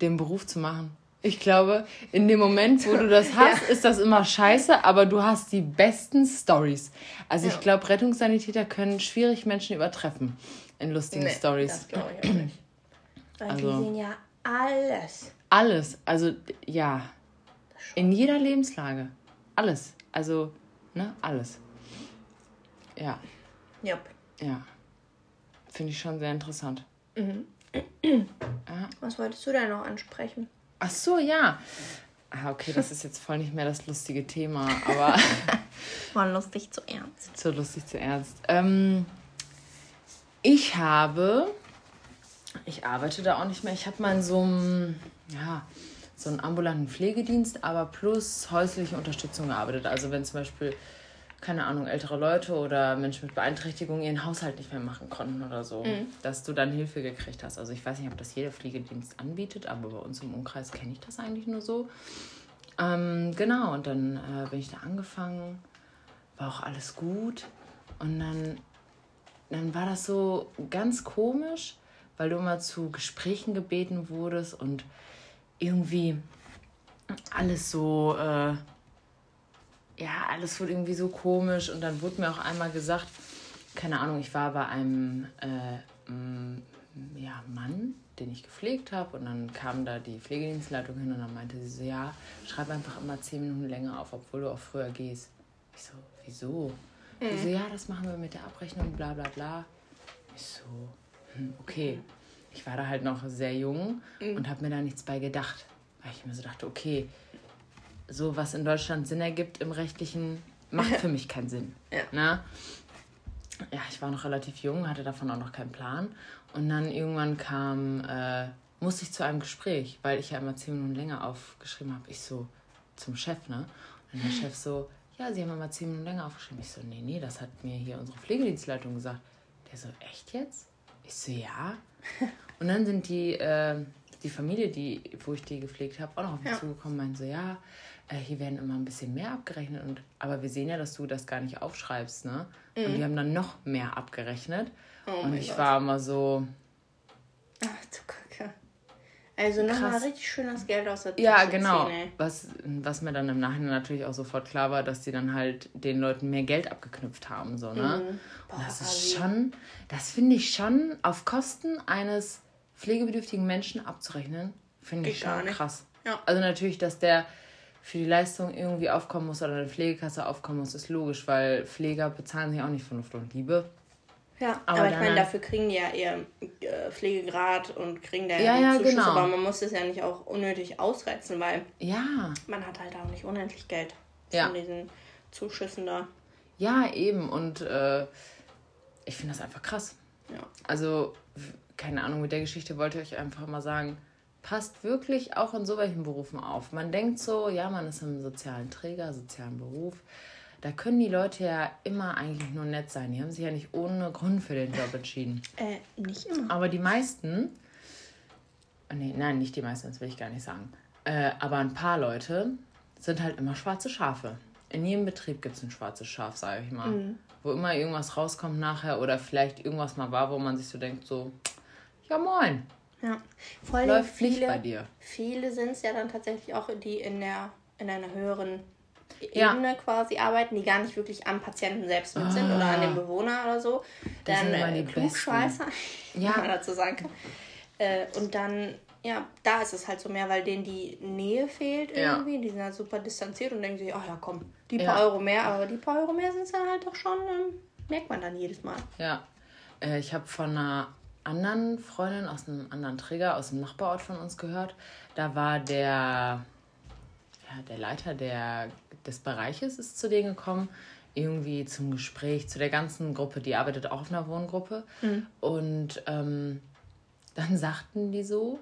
den Beruf zu machen. Ich glaube, in dem Moment, wo du das [laughs] hast, ja. ist das immer scheiße, aber du hast die besten Stories. Also ja. ich glaube, Rettungssanitäter können schwierig Menschen übertreffen in lustigen nee, Stories. Das glaube ich auch nicht. [clears throat] Weil also, die sehen ja alles. Alles, also ja. In jeder Lebenslage. Alles. Also, ne, alles. Ja. Yep. Ja. Finde ich schon sehr interessant. Mhm. Was wolltest du denn noch ansprechen? Ach so, ja. Ah, okay, das ist jetzt voll nicht mehr das lustige Thema, aber. [laughs] War lustig zu ernst. Zu lustig zu ernst. Ähm, ich habe. Ich arbeite da auch nicht mehr. Ich habe mal in so einem. Ja, so einen ambulanten Pflegedienst, aber plus häusliche Unterstützung gearbeitet. Also, wenn zum Beispiel keine Ahnung, ältere Leute oder Menschen mit Beeinträchtigungen ihren Haushalt nicht mehr machen konnten oder so, mhm. dass du dann Hilfe gekriegt hast. Also ich weiß nicht, ob das jeder Pflegedienst anbietet, aber bei uns im Umkreis kenne ich das eigentlich nur so. Ähm, genau, und dann äh, bin ich da angefangen, war auch alles gut. Und dann, dann war das so ganz komisch, weil du immer zu Gesprächen gebeten wurdest und irgendwie alles so, äh, ja, alles wurde irgendwie so komisch. Und dann wurde mir auch einmal gesagt, keine Ahnung, ich war bei einem äh, ja, Mann, den ich gepflegt habe. Und dann kam da die Pflegedienstleitung hin und dann meinte sie so, ja, schreib einfach immer zehn Minuten länger auf, obwohl du auch früher gehst. Ich so, wieso? Mhm. Die so, ja, das machen wir mit der Abrechnung, bla bla bla. Ich so, hm, okay. Ich war da halt noch sehr jung mhm. und habe mir da nichts bei gedacht. Weil ich mir so dachte, okay, so was in Deutschland Sinn ergibt im rechtlichen, macht [laughs] für mich keinen Sinn. Ja. Ne? ja, ich war noch relativ jung, hatte davon auch noch keinen Plan. Und dann irgendwann kam, äh, musste ich zu einem Gespräch, weil ich ja immer zehn Minuten länger aufgeschrieben habe. Ich so zum Chef, ne? Und der [laughs] Chef so, ja, Sie haben immer zehn Minuten länger aufgeschrieben. Ich so, nee, nee, das hat mir hier unsere Pflegedienstleitung gesagt. Der so, echt jetzt? Ich so, ja. [laughs] Und dann sind die, äh, die Familie, die, wo ich die gepflegt habe, auch noch auf mich ja. zugekommen und meinen so, ja, äh, hier werden immer ein bisschen mehr abgerechnet. Und, aber wir sehen ja, dass du das gar nicht aufschreibst, ne? Mhm. Und die haben dann noch mehr abgerechnet. Oh und ich Gott. war immer so. Ach du Kacke. Also nochmal richtig schön das Geld aus der Tasche Ja, genau. Was, was mir dann im Nachhinein natürlich auch sofort klar war, dass die dann halt den Leuten mehr Geld abgeknüpft haben. So, ne? Mhm. Boah, das ist schon, das finde ich schon auf Kosten eines pflegebedürftigen Menschen abzurechnen, finde ich schon krass. Ja. Also natürlich, dass der für die Leistung irgendwie aufkommen muss oder eine Pflegekasse aufkommen muss, ist logisch, weil Pfleger bezahlen sich auch nicht von Luft und Liebe. Ja, aber, aber ich meine, dafür kriegen die ja ihr äh, Pflegegrad und kriegen da ja, ja Zuschuss, genau. aber man muss das ja nicht auch unnötig ausreizen, weil ja. man hat halt auch nicht unendlich Geld ja. von diesen Zuschüssen da. Ja, eben und äh, ich finde das einfach krass. Ja. Also, keine Ahnung, mit der Geschichte wollte ich euch einfach mal sagen, passt wirklich auch in so welchen Berufen auf. Man denkt so, ja, man ist im sozialen Träger, sozialen Beruf. Da können die Leute ja immer eigentlich nur nett sein. Die haben sich ja nicht ohne Grund für den Job entschieden. Äh, nicht immer. Aber die meisten, nee, nein, nicht die meisten, das will ich gar nicht sagen. Äh, aber ein paar Leute sind halt immer schwarze Schafe. In jedem Betrieb gibt es ein schwarzes Schaf, sage ich mal. Mhm. Wo immer irgendwas rauskommt nachher oder vielleicht irgendwas mal war, wo man sich so denkt, so, ja moin, ja. Vor allem Läuft viele, nicht bei dir. Viele sind es ja dann tatsächlich auch, die in der in einer höheren Ebene ja. quasi arbeiten, die gar nicht wirklich am Patienten selbst mit sind oder an dem ah. Bewohner oder so. Das dann äh, Klugscheißer, [laughs] ja. man dazu sagen kann. Äh, und dann, ja, da ist es halt so mehr, weil denen die Nähe fehlt irgendwie. Ja. Die sind halt super distanziert und denken sich, ach ja, komm, die paar. Euro mehr, aber die paar Euro mehr sind es dann halt doch schon, ähm, merkt man dann jedes Mal. Ja. Äh, ich habe von einer anderen Freundin aus einem anderen Träger, aus dem Nachbarort von uns gehört. Da war der, ja, der Leiter der, des Bereiches ist zu denen gekommen, irgendwie zum Gespräch, zu der ganzen Gruppe, die arbeitet auch auf einer Wohngruppe. Mhm. Und ähm, dann [laughs] sagten die so,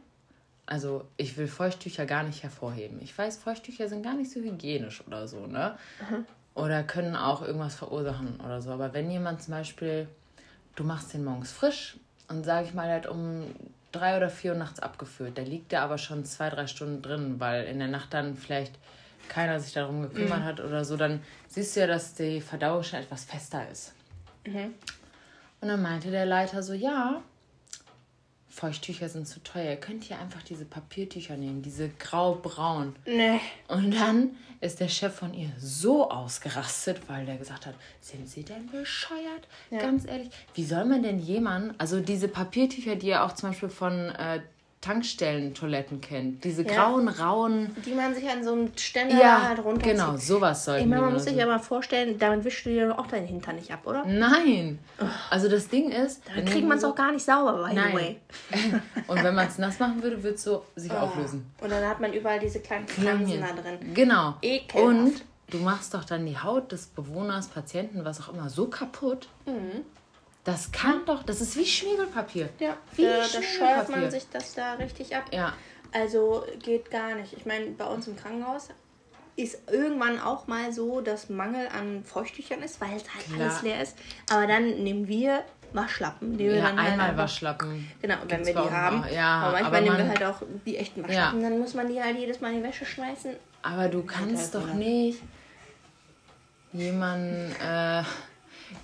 also ich will Feuchttücher gar nicht hervorheben. Ich weiß, Feuchttücher sind gar nicht so hygienisch oder so, ne? Mhm. Oder können auch irgendwas verursachen oder so. Aber wenn jemand zum Beispiel, du machst den morgens frisch, und sage ich mal, hat um drei oder vier Uhr nachts abgeführt. Da liegt er aber schon zwei, drei Stunden drin, weil in der Nacht dann vielleicht keiner sich darum gekümmert mhm. hat oder so. Dann siehst du ja, dass die Verdauung schon etwas fester ist. Mhm. Und dann meinte der Leiter so, ja, Feuchttücher sind zu teuer. Könnt ihr einfach diese Papiertücher nehmen, diese grau-braun. Nee. Und dann ist der Chef von ihr so ausgerastet, weil der gesagt hat, sind Sie denn bescheuert? Ja. Ganz ehrlich, wie soll man denn jemanden, also diese Papiertücher, die ihr auch zum Beispiel von äh, Tankstellen-Toiletten kennt. Diese ja. grauen, rauen. Die man sich an so einem Ständer ja, halt runterzieht. Genau, sowas soll ich meine, Man muss sich ja mal vorstellen, damit wischst du dir auch deinen Hintern nicht ab, oder? Nein. Also das Ding ist. Dann kriegt man es auch gar nicht sauber, by the way. [laughs] Und wenn man es nass machen würde, würde es so sich oh. auflösen. Und dann hat man überall diese kleinen Pflanzen da drin. Genau. Ekelhaft. Und du machst doch dann die Haut des Bewohners, Patienten, was auch immer, so kaputt. Mhm das kann doch, das ist wie Schmiegelpapier. Ja, wie äh, da scheuert man sich das da richtig ab. Ja. Also geht gar nicht. Ich meine, bei uns im Krankenhaus ist irgendwann auch mal so, dass Mangel an Feuchttüchern ist, weil es halt Klar. alles leer ist. Aber dann nehmen wir Waschlappen. Die wir ja, dann halt einmal halt Waschlappen. Genau, wenn wir die haben. Ja, aber manchmal aber nehmen wir halt auch die echten Waschlappen. Ja. Dann muss man die halt jedes Mal in die Wäsche schmeißen. aber du kannst doch nicht jemanden, äh,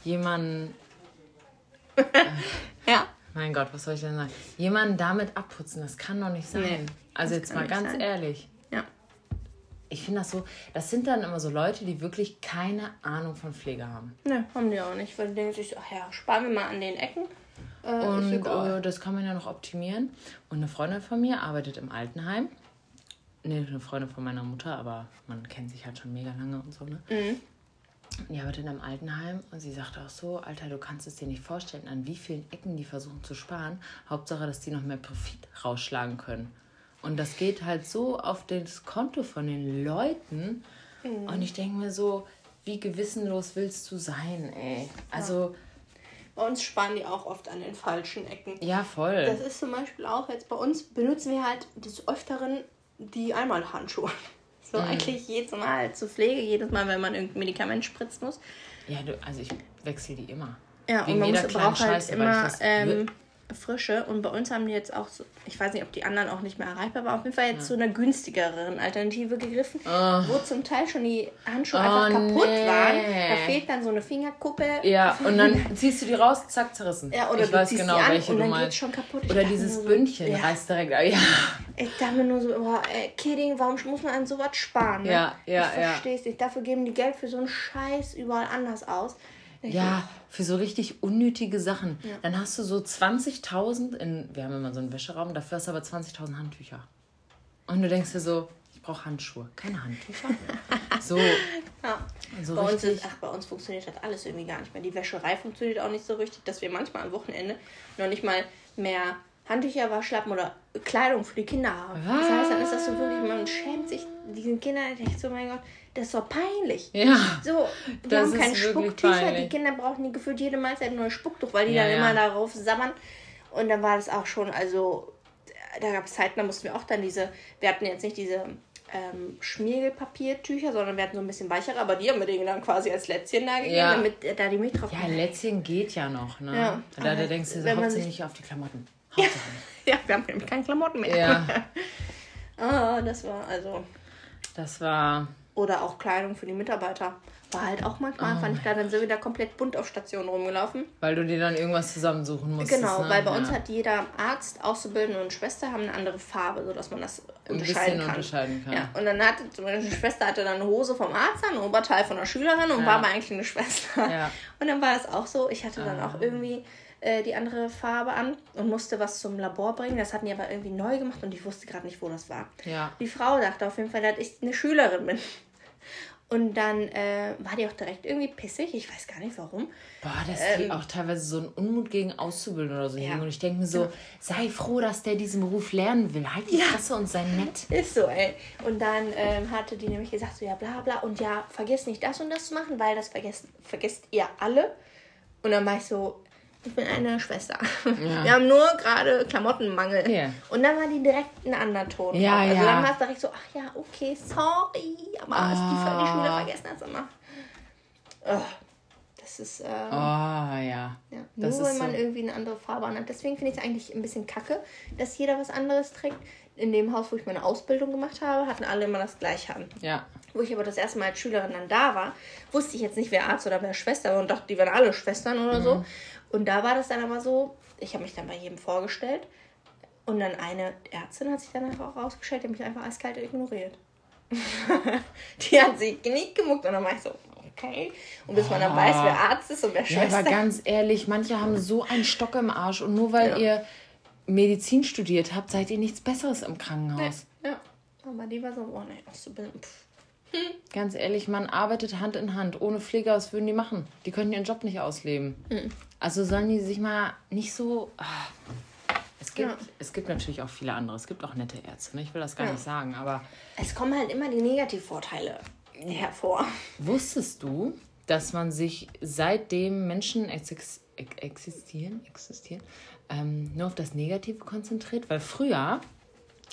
jemanden, [laughs] ja. Mein Gott, was soll ich denn sagen? Jemanden damit abputzen, das kann doch nicht sein. Nee, also jetzt mal ganz sein. ehrlich. Ja. Ich finde das so, das sind dann immer so Leute, die wirklich keine Ahnung von Pflege haben. Ne, haben die auch nicht, weil die denken sich, ach ja, sparen wir mal an den Ecken. Äh, und äh, das kann man ja noch optimieren. Und eine Freundin von mir arbeitet im Altenheim. Ne, eine Freundin von meiner Mutter, aber man kennt sich halt schon mega lange und so, ne? Mhm. Die arbeitet in einem Altenheim und sie sagte auch so, Alter, du kannst es dir nicht vorstellen, an wie vielen Ecken die versuchen zu sparen. Hauptsache, dass die noch mehr Profit rausschlagen können. Und das geht halt so auf das Konto von den Leuten. Mhm. Und ich denke mir so, wie gewissenlos willst du sein, ey? Also. Ja. Bei uns sparen die auch oft an den falschen Ecken. Ja, voll. Das ist zum Beispiel auch jetzt bei uns, benutzen wir halt des Öfteren die Einmalhandschuhe. So mhm. eigentlich jedes Mal zur Pflege, jedes Mal, wenn man irgendein Medikament spritzen muss. Ja, du, also ich wechsle die immer. Ja, Wegen und man muss, braucht halt Scheiße, immer ähm, frische. Und bei uns haben die jetzt auch so, ich weiß nicht, ob die anderen auch nicht mehr erreichbar waren, auf jeden Fall jetzt ja. zu einer günstigeren Alternative gegriffen, oh. wo zum Teil schon die Handschuhe oh, einfach kaputt nee. waren. Da fehlt dann so eine Fingerkuppe. Ja, [laughs] und dann ziehst du die raus, zack, zerrissen. Ja, oder ich du weiß genau, an welche und dann meinst. schon kaputt. Ich oder dieses so, Bündchen ja. reißt direkt, ja. Ich dachte mir nur so, boah, ey, kidding, warum muss man an sowas sparen? Ne? Ja, ja, ich ja. verstehe es nicht. Dafür geben die Geld für so einen Scheiß überall anders aus. Ja, für so richtig unnötige Sachen. Ja. Dann hast du so 20.000 in, wir haben immer so einen Wäscheraum, dafür hast du aber 20.000 Handtücher. Und du denkst dir so, ich brauche Handschuhe, keine Handtücher. [laughs] so. Ja. So bei, uns ist, ach, bei uns funktioniert das alles irgendwie gar nicht mehr. Die Wäscherei funktioniert auch nicht so richtig, dass wir manchmal am Wochenende noch nicht mal mehr Handtücher, Waschlappen oder Kleidung für die Kinder haben. Was? Das heißt, dann ist das so wirklich, man schämt sich, diesen Kindern, ich denke so, mein Gott, das ist doch peinlich. Ja. So, die haben keine Spucktücher, die Kinder brauchen die gefühlt jede Mahlzeit nur ein Spucktuch, weil die ja, dann ja. immer darauf sammern. Und dann war das auch schon, also, da gab es Zeiten, da mussten wir auch dann diese, wir hatten jetzt nicht diese ähm, Schmiergelpapiertücher, sondern wir hatten so ein bisschen weichere, aber die haben wir denen dann quasi als Lätzchen da gegeben, ja. damit da die Milch drauf Ja, Lätzchen geht ja noch, ne? Ja. Da, da denkst du so, hauptsächlich nicht auf die Klamotten. Ja. [laughs] ja, wir haben nämlich keine Klamotten mehr. Ja. [laughs] ah, das war also. Das war. Oder auch Kleidung für die Mitarbeiter. War halt auch manchmal, oh fand ich da dann so wieder komplett bunt auf Stationen rumgelaufen. Weil du dir dann irgendwas zusammensuchen musstest. Genau, ne? weil bei ja. uns hat jeder Arzt, Auszubildende und Schwester haben eine andere Farbe, sodass man das unterscheiden kann. unterscheiden kann. Ja, und dann hatte zum Beispiel eine Schwester hatte dann eine Hose vom Arzt an, ein Oberteil von der Schülerin und ja. war aber eigentlich eine Schwester. Ja. Und dann war es auch so, ich hatte dann ah. auch irgendwie äh, die andere Farbe an und musste was zum Labor bringen. Das hatten die aber irgendwie neu gemacht und ich wusste gerade nicht, wo das war. Ja. Die Frau dachte auf jeden Fall, dass ich eine Schülerin bin. Und dann äh, war die auch direkt irgendwie pissig. Ich weiß gar nicht warum. Boah, das ähm, ist auch teilweise so ein Unmut gegen Auszubilden oder so. Ja. Und ich denke mir so, ja. sei froh, dass der diesen Beruf lernen will. Halt die ja. Fresse und sei nett. Ist so, ey. Und dann ähm, hatte die nämlich gesagt, so ja, bla bla. Und ja, vergiss nicht das und das zu machen, weil das vergesst, vergesst ihr alle. Und dann war ich so, ich bin eine Schwester. Ja. Wir haben nur gerade Klamottenmangel. Yeah. Und dann war die direkt ein anderer Ton. Ja, also ja. dann war es direkt so, ach ja, okay, sorry, aber ah. die, die Schule vergessen das immer. Oh, das ist. Ähm, oh, ja. ja. Nur wenn man so. irgendwie eine andere Farbe anhat. Deswegen finde ich es eigentlich ein bisschen kacke, dass jeder was anderes trägt. In dem Haus, wo ich meine Ausbildung gemacht habe, hatten alle immer das gleiche an. Ja. Wo ich aber das erste Mal als Schülerin dann da war, wusste ich jetzt nicht, wer Arzt oder wer Schwester war und dachte, die wären alle Schwestern oder mhm. so. Und da war das dann aber so, ich habe mich dann bei jedem vorgestellt und dann eine Ärztin hat sich dann einfach auch rausgestellt, die hat mich einfach eiskalt ignoriert. [laughs] die hat sich nicht gemuckt und dann war ich so, okay. Und bis man dann weiß, wer Arzt ist und wer Schwester. Ja, aber ganz ehrlich, manche haben so einen Stock im Arsch und nur weil ja. ihr Medizin studiert habt, seid ihr nichts Besseres im Krankenhaus. Ja, ja. aber die war so, oh nein, Auszubildend, pff. Hm. Ganz ehrlich, man arbeitet Hand in Hand. Ohne Pfleger, was würden die machen? Die können ihren Job nicht ausleben. Mhm. Also sollen die sich mal nicht so. Ach. Es gibt, ja. es gibt natürlich auch viele andere. Es gibt auch nette Ärzte. Ne? Ich will das gar ja. nicht sagen, aber. Es kommen halt immer die Negativvorteile hervor. Wusstest du, dass man sich seitdem Menschen exist existieren, existieren ähm, nur auf das Negative konzentriert? Weil früher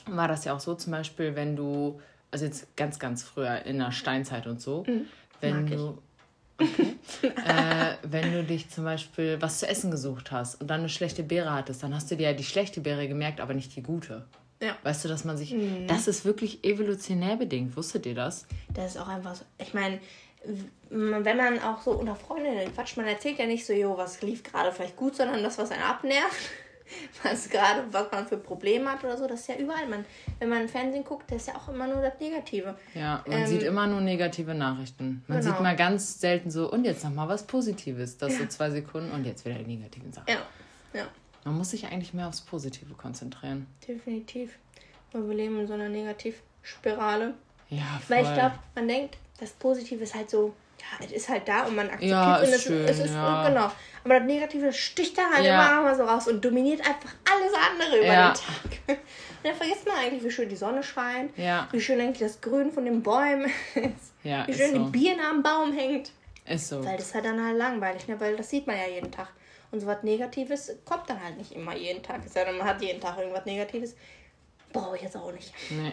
war das ja auch so, zum Beispiel, wenn du also jetzt ganz, ganz früher in der Steinzeit und so, mhm. wenn du. Okay. [laughs] äh, wenn du dich zum Beispiel was zu essen gesucht hast und dann eine schlechte Beere hattest, dann hast du dir ja die schlechte Beere gemerkt, aber nicht die gute. Ja. Weißt du, dass man sich. Mhm. Das ist wirklich evolutionär bedingt. Wusstet ihr das? Das ist auch einfach so. Ich meine, wenn man auch so unter Freundinnen quatscht, man erzählt ja nicht so, jo, was lief gerade vielleicht gut, sondern das, was einen abnervt, [laughs] was gerade, was man für Probleme hat oder so, das ist ja überall. Man, wenn man Fernsehen guckt, das ist ja auch immer nur das Negative. Ja, man ähm, sieht immer nur negative Nachrichten. Man genau. sieht mal ganz selten so, und jetzt nochmal was Positives. Das ja. so zwei Sekunden und jetzt wieder die negativen Sachen. Ja, ja. Man muss sich eigentlich mehr aufs Positive konzentrieren. Definitiv. Weil wir leben in so einer Negativspirale. Ja, voll. Weil ich glaube, man denkt, das Positive ist halt so, es ist halt da und man akzeptiert ja, es. Schön, es ist ja. genau. Aber das Negative sticht da halt ja. immer mal so raus und dominiert einfach alles andere über ja. den Tag. [laughs] Und dann vergisst man eigentlich, wie schön die Sonne scheint, ja. wie schön eigentlich das Grün von den Bäumen ist, ja, wie schön so. die Birne am Baum hängt. Ist so. Weil das ist halt dann halt langweilig, ne? weil das sieht man ja jeden Tag. Und so was Negatives kommt dann halt nicht immer jeden Tag. Es sei denn, man hat jeden Tag irgendwas Negatives. Brauche ich jetzt auch nicht. Nee.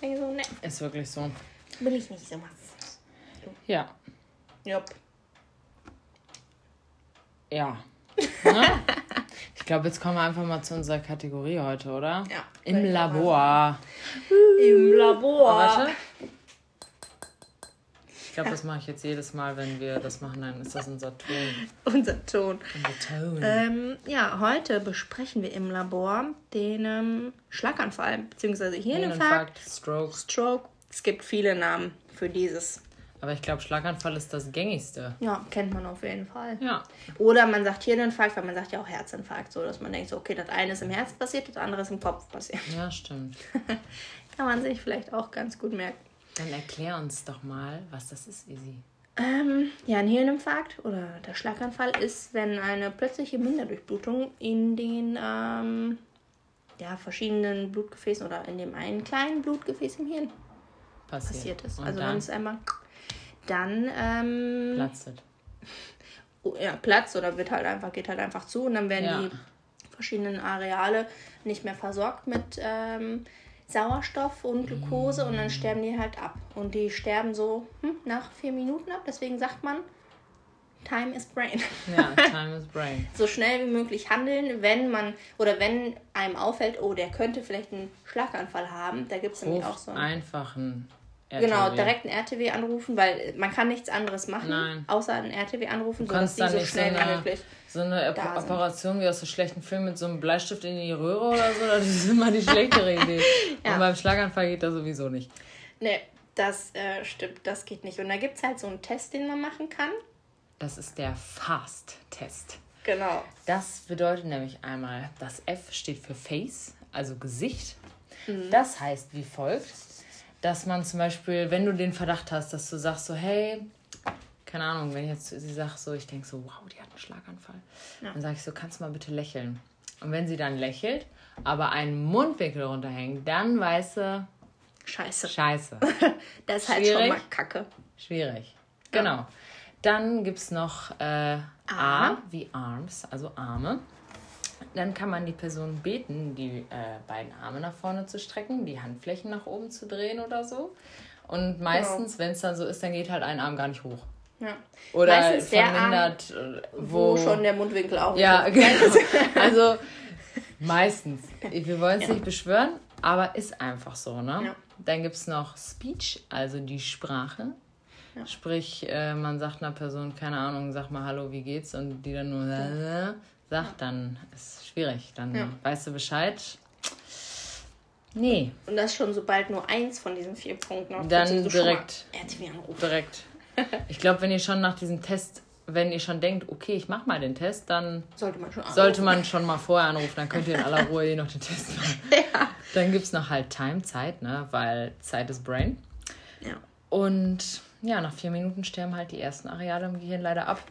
Denke so, ne. Ist wirklich so. Will ich nicht so machen. Ja. Jupp. Ja. [laughs] Ne? ich glaube, jetzt kommen wir einfach mal zu unserer Kategorie heute, oder? Ja. Im Labor. Im Labor. Oh, warte. Ich glaube, das mache ich jetzt jedes Mal, wenn wir das machen, dann ist das unser Ton. unser Ton. Unser Ton. Ähm, ja, heute besprechen wir im Labor den ähm, Schlaganfall, beziehungsweise Hirninfarkt, Stroke. Stroke. Es gibt viele Namen für dieses. Aber ich glaube, Schlaganfall ist das gängigste. Ja, kennt man auf jeden Fall. Ja. Oder man sagt Hirninfarkt, weil man sagt ja auch Herzinfarkt, so dass man denkt, so, okay, das eine ist im Herz passiert, das andere ist im Kopf passiert. Ja, stimmt. [laughs] Kann man sich vielleicht auch ganz gut merken. Dann erklär uns doch mal, was das ist, Izzy. Ähm, ja, ein Hirninfarkt oder der Schlaganfall ist, wenn eine plötzliche Minderdurchblutung in den ähm, ja, verschiedenen Blutgefäßen oder in dem einen kleinen Blutgefäß im Hirn passiert, passiert ist. Und also wenn es einmal dann ähm, platzt es. [laughs] Ja, platzt oder wird halt einfach, geht halt einfach zu und dann werden ja. die verschiedenen Areale nicht mehr versorgt mit ähm, Sauerstoff und Glucose und dann sterben die halt ab. Und die sterben so hm, nach vier Minuten ab. Deswegen sagt man, Time is Brain. Ja, [laughs] Time is Brain. so schnell wie möglich handeln, wenn man oder wenn einem auffällt, oh, der könnte vielleicht einen Schlaganfall haben. Da gibt es nämlich auch so einen einfachen RTW. Genau, direkt einen RTW anrufen, weil man kann nichts anderes machen, Nein. außer einen RTW anrufen, du sodass die so schnell so eine, wie möglich. So eine Operation wie aus so schlechten Filmen mit so einem Bleistift in die Röhre oder so, das ist immer die schlechtere Idee. [laughs] ja. Und beim Schlaganfall geht das sowieso nicht. Nee, das äh, stimmt, das geht nicht. Und da gibt es halt so einen Test, den man machen kann. Das ist der FAST-Test. Genau. Das bedeutet nämlich einmal, das F steht für Face, also Gesicht. Mhm. Das heißt wie folgt dass man zum Beispiel, wenn du den Verdacht hast, dass du sagst so, hey, keine Ahnung, wenn ich jetzt sie sagt so, ich denke so, wow, die hat einen Schlaganfall. Ja. Dann sage ich so, kannst du mal bitte lächeln. Und wenn sie dann lächelt, aber einen Mundwinkel runterhängt, dann weißt du, Scheiße. Scheiße. [laughs] das ist halt schon mal Kacke. Schwierig. Genau. Ja. Dann gibt es noch äh, A wie Arms, also Arme. Dann kann man die Person beten, die äh, beiden Arme nach vorne zu strecken, die Handflächen nach oben zu drehen oder so. Und meistens, genau. wenn es dann so ist, dann geht halt ein Arm gar nicht hoch. Ja. Oder meistens vermindert, der Arm, wo, wo schon der Mundwinkel auch Ja, genau. [laughs] [laughs] also meistens. Wir wollen es ja. nicht beschwören, aber ist einfach so, ne? Ja. Dann gibt es noch Speech, also die Sprache. Ja. Sprich, äh, man sagt einer Person, keine Ahnung, sag mal Hallo, wie geht's? Und die dann nur sagt, dann ist es schwierig. Dann ja. weißt du Bescheid. Nee. Und das schon sobald nur eins von diesen vier Punkten noch Dann direkt. Direkt. [laughs] Ich glaube, wenn ihr schon nach diesem Test, wenn ihr schon denkt, okay, ich mach mal den Test, dann sollte man schon, sollte man schon mal vorher anrufen. Dann könnt ihr in aller [laughs] Ruhe noch den Test machen. [laughs] ja. Dann gibt es noch halt Time, Zeit, ne? weil Zeit ist Brain. Ja. Und ja, nach vier Minuten sterben halt die ersten Areale im Gehirn leider ab.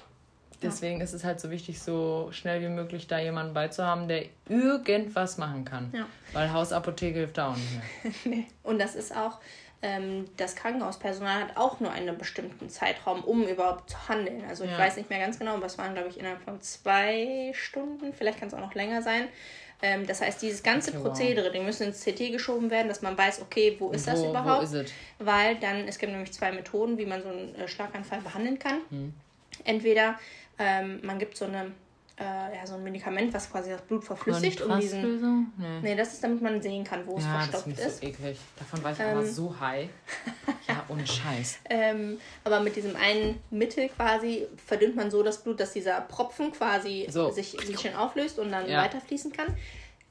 Deswegen ja. ist es halt so wichtig, so schnell wie möglich da jemanden beizuhaben, der irgendwas machen kann. Ja. Weil Hausapotheke hilft da auch nicht mehr. [laughs] nee. Und das ist auch, ähm, das Krankenhauspersonal hat auch nur einen bestimmten Zeitraum, um überhaupt zu handeln. Also ich ja. weiß nicht mehr ganz genau, aber es waren, glaube ich, innerhalb von zwei Stunden, vielleicht kann es auch noch länger sein. Ähm, das heißt, dieses ganze okay, Prozedere, wow. die müssen ins CT geschoben werden, dass man weiß, okay, wo ist wo, das überhaupt? Wo ist es? Weil dann, es gibt nämlich zwei Methoden, wie man so einen äh, Schlaganfall behandeln kann. Hm. Entweder ähm, man gibt so eine äh, ja, so ein Medikament, was quasi das Blut verflüssigt. Um diesen, nee. nee, das ist, damit man sehen kann, wo es ja, verstopft das ist. so eklig. Davon war ich ähm, aber so high. ja, [laughs] ohne Scheiß. Ähm, aber mit diesem einen Mittel quasi verdünnt man so das Blut, dass dieser Propfen quasi so. sich, sich schön auflöst und dann ja. weiterfließen kann.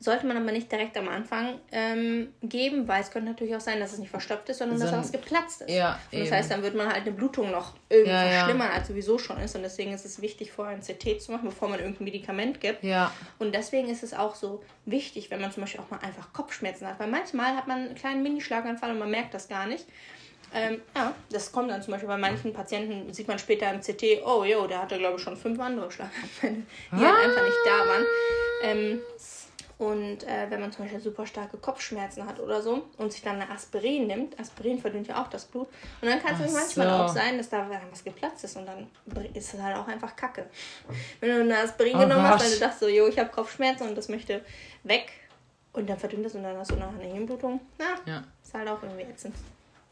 Sollte man aber nicht direkt am Anfang ähm, geben, weil es könnte natürlich auch sein, dass es nicht verstopft ist, sondern so dass was geplatzt ist. Ja, und das eben. heißt, dann wird man halt eine Blutung noch irgendwie ja, verschlimmern, ja. als sowieso schon ist. Und deswegen ist es wichtig, vorher ein CT zu machen, bevor man irgendein Medikament gibt. Ja. Und deswegen ist es auch so wichtig, wenn man zum Beispiel auch mal einfach Kopfschmerzen hat. Weil manchmal hat man einen kleinen Minischlaganfall und man merkt das gar nicht. Ähm, ja, das kommt dann zum Beispiel bei manchen Patienten, sieht man später im CT, oh jo, der hatte glaube ich schon fünf andere Schlaganfälle, die halt einfach nicht da waren. Ähm, und äh, wenn man zum Beispiel super starke Kopfschmerzen hat oder so und sich dann eine Aspirin nimmt, Aspirin verdünnt ja auch das Blut. Und dann kann es manchmal so. auch sein, dass da was geplatzt ist und dann ist es halt auch einfach Kacke. Wenn du eine Aspirin oh genommen Gott. hast, weil du dachtest so, jo, ich habe Kopfschmerzen und das möchte weg und dann verdünnt es und dann hast du nachher eine Hirnblutung, na, ja. ist halt auch irgendwie ätzend.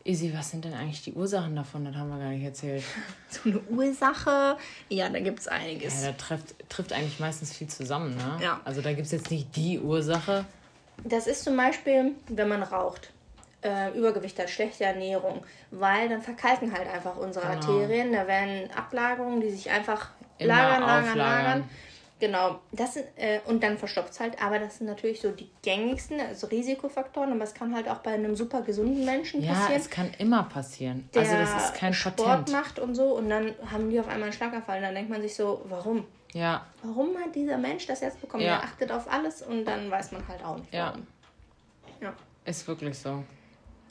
Easy, was sind denn eigentlich die Ursachen davon? Das haben wir gar nicht erzählt. [laughs] So eine Ursache? Ja, da gibt es einiges. Ja, da trifft, trifft eigentlich meistens viel zusammen, ne? Ja. Also da gibt es jetzt nicht die Ursache. Das ist zum Beispiel, wenn man raucht. Äh, Übergewicht hat, schlechte Ernährung, weil dann verkalken halt einfach unsere genau. Arterien. Da werden Ablagerungen, die sich einfach Immer lagern, lagern, lagern. Genau, das sind, äh, und dann verstopft es halt, aber das sind natürlich so die gängigsten, also Risikofaktoren, aber es kann halt auch bei einem super gesunden Menschen passieren. Ja, es kann immer passieren. also das ist kein Sport Patent. macht und so und dann haben die auf einmal einen Schlaganfall. Dann denkt man sich so, warum? Ja. Warum hat dieser Mensch das jetzt bekommen? Ja. Er achtet auf alles und dann weiß man halt auch nicht warum. Ja. ja. Ist wirklich so.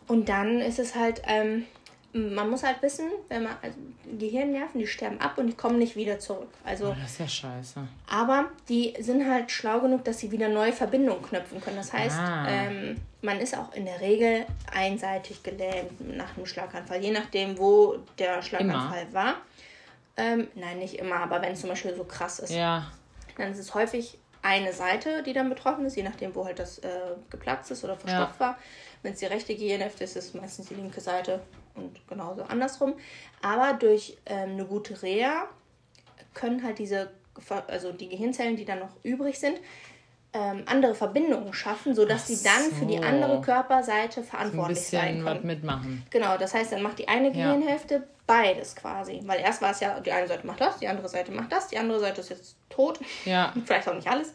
Und dann ist es halt, ähm, man muss halt wissen, wenn man, also Gehirnnerven, die sterben ab und die kommen nicht wieder zurück. Also, oh, das ist ja scheiße. Aber die sind halt schlau genug, dass sie wieder neue Verbindungen knüpfen können. Das heißt, ah. ähm, man ist auch in der Regel einseitig gelähmt nach einem Schlaganfall, je nachdem, wo der Schlaganfall immer. war. Ähm, nein, nicht immer, aber wenn es zum Beispiel so krass ist, ja. dann ist es häufig eine Seite, die dann betroffen ist, je nachdem, wo halt das äh, geplatzt ist oder verstopft ja. war. Wenn es die rechte Gehirnhälfte ist, ist es meistens die linke Seite und genauso andersrum. Aber durch ähm, eine gute Reha können halt diese, also die Gehirnzellen, die dann noch übrig sind, ähm, andere Verbindungen schaffen, sodass sie dann für die andere Körperseite verantwortlich so ein bisschen sein können. was mitmachen. Genau, das heißt, dann macht die eine Gehirnhälfte ja. Beides quasi. Weil erst war es ja, die eine Seite macht das, die andere Seite macht das, die andere Seite ist jetzt tot. Ja. [laughs] Vielleicht auch nicht alles.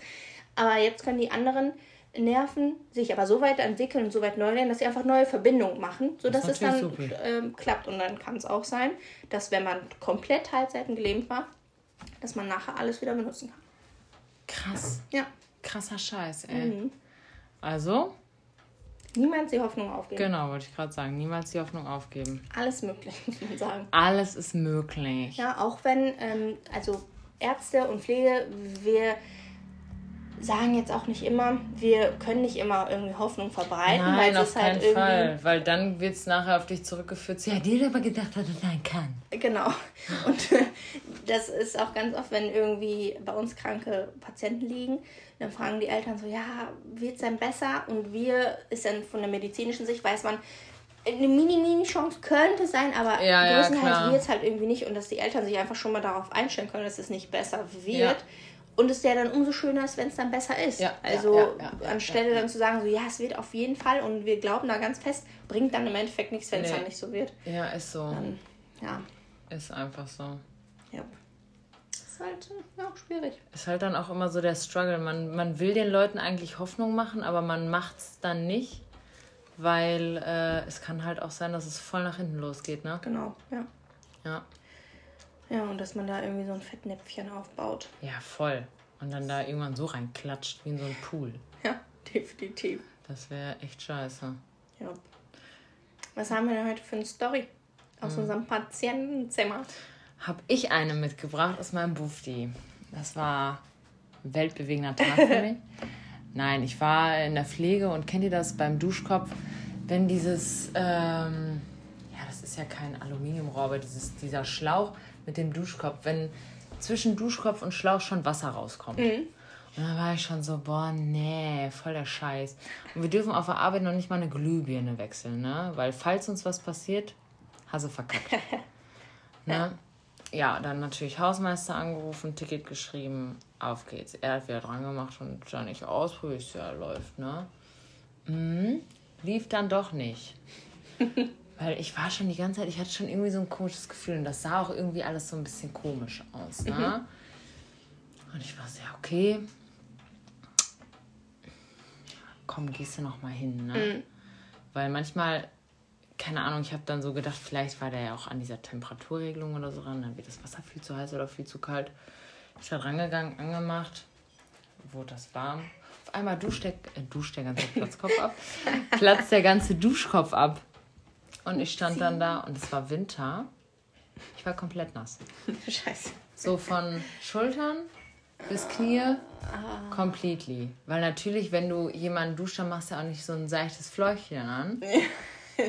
Aber jetzt können die anderen Nerven sich aber so weit entwickeln und so weit neu lernen, dass sie einfach neue Verbindungen machen, sodass es dann ähm, klappt. Und dann kann es auch sein, dass wenn man komplett Teilzeiten gelähmt war, dass man nachher alles wieder benutzen kann. Krass. Ja. Krasser Scheiß, ey. Mhm. Also? Niemals die Hoffnung aufgeben. Genau, wollte ich gerade sagen. Niemals die Hoffnung aufgeben. Alles möglich, muss man sagen. Alles ist möglich. Ja, auch wenn, ähm, also Ärzte und Pflege, wir sagen jetzt auch nicht immer, wir können nicht immer irgendwie Hoffnung verbreiten. Nein, weil auf keinen halt Fall. Weil dann wird es nachher auf dich zurückgeführt. Ja, die aber gedacht hat, dass er kann. Genau. [laughs] Und das ist auch ganz oft, wenn irgendwie bei uns kranke Patienten liegen, dann fragen die Eltern so, ja, wird es denn besser? Und wir, ist dann von der medizinischen Sicht, weiß man, eine mini-mini-Chance könnte sein, aber ja, größtenteils ja, wird es halt irgendwie nicht. Und dass die Eltern sich einfach schon mal darauf einstellen können, dass es nicht besser wird. Ja und es ja dann umso schöner ist, wenn es dann besser ist. Ja, also anstelle dann zu sagen, so ja, es wird auf jeden Fall und wir glauben da ganz fest, bringt dann im Endeffekt nichts, wenn es nee. dann nicht so wird. Ja, ist so. Dann, ja. Ist einfach so. Ja. Ist halt auch schwierig. Ist halt dann auch immer so der Struggle. Man, man will den Leuten eigentlich Hoffnung machen, aber man macht es dann nicht, weil äh, es kann halt auch sein, dass es voll nach hinten losgeht, ne? Genau, ja. Ja. Ja, und dass man da irgendwie so ein Fettnäpfchen aufbaut. Ja, voll. Und dann da irgendwann so reinklatscht wie in so einen Pool. Ja, [laughs] definitiv. Das wäre echt scheiße. Ja. Was haben wir denn heute für eine Story aus hm. unserem Patientenzimmer? Hab ich eine mitgebracht aus meinem Bufti. Das war ein weltbewegender Tag für mich. [laughs] Nein, ich war in der Pflege und kennt ihr das beim Duschkopf, wenn dieses, ähm, ja, das ist ja kein Aluminiumrohr, aber dieses, dieser Schlauch, mit dem Duschkopf, wenn zwischen Duschkopf und Schlauch schon Wasser rauskommt. Mhm. Und dann war ich schon so, boah, nee, voll der Scheiß. Und wir dürfen auf der Arbeit noch nicht mal eine Glühbirne wechseln, ne? Weil falls uns was passiert, Hase verkackt. [laughs] ne? Ja, dann natürlich Hausmeister angerufen, Ticket geschrieben, auf geht's. Er hat wieder dran gemacht und dann ich ausprobiert, ja, läuft, ne? Mhm. Lief dann doch nicht. [laughs] Weil ich war schon die ganze Zeit, ich hatte schon irgendwie so ein komisches Gefühl und das sah auch irgendwie alles so ein bisschen komisch aus, ne? Und ich war so, ja, okay. Komm, gehst du noch mal hin, ne? Weil manchmal, keine Ahnung, ich habe dann so gedacht, vielleicht war der ja auch an dieser Temperaturregelung oder so ran, dann wird das Wasser viel zu heiß oder viel zu kalt. Ich war rangegangen, angemacht, wurde das warm. Auf einmal duscht der, äh, duscht der ganze Platzkopf ab, [laughs] platzt der ganze Duschkopf ab. Und ich stand dann da und es war Winter. Ich war komplett nass. Scheiße. So von Schultern bis Knie, completely. Weil natürlich, wenn du jemanden duscht, dann machst du ja auch nicht so ein seichtes Fläuchchen an.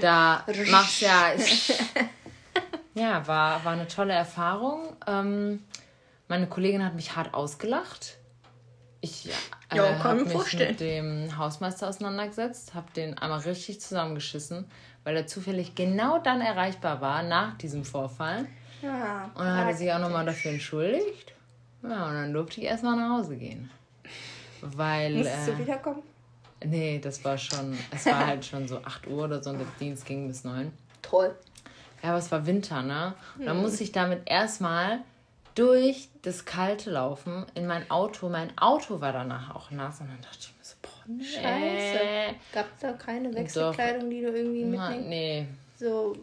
Da machst ja. [laughs] Ja, war, war eine tolle Erfahrung. Ähm, meine Kollegin hat mich hart ausgelacht. Ich äh, Ja, habe mich vorstellen. mit dem Hausmeister auseinandergesetzt, habe den einmal richtig zusammengeschissen, weil er zufällig genau dann erreichbar war nach diesem Vorfall. Ja. Und dann hat er sich auch nochmal dafür entschuldigt. Ja, und dann durfte ich erstmal nach Hause gehen. Weil. Musstest Äh, du wiederkommen? Nee, das war schon. Es war halt schon so 8 Uhr oder so und der Dienst ging bis 9. Toll. Ja, aber es war Winter, ne? Und dann musste ich damit erstmal durch das Kalte laufen in mein Auto. Mein Auto war danach auch nass. Und dann dachte ich mir so, boah, nee. Scheiße. Gab es da keine Wechselkleidung, die du irgendwie mitnimmst? nee. So,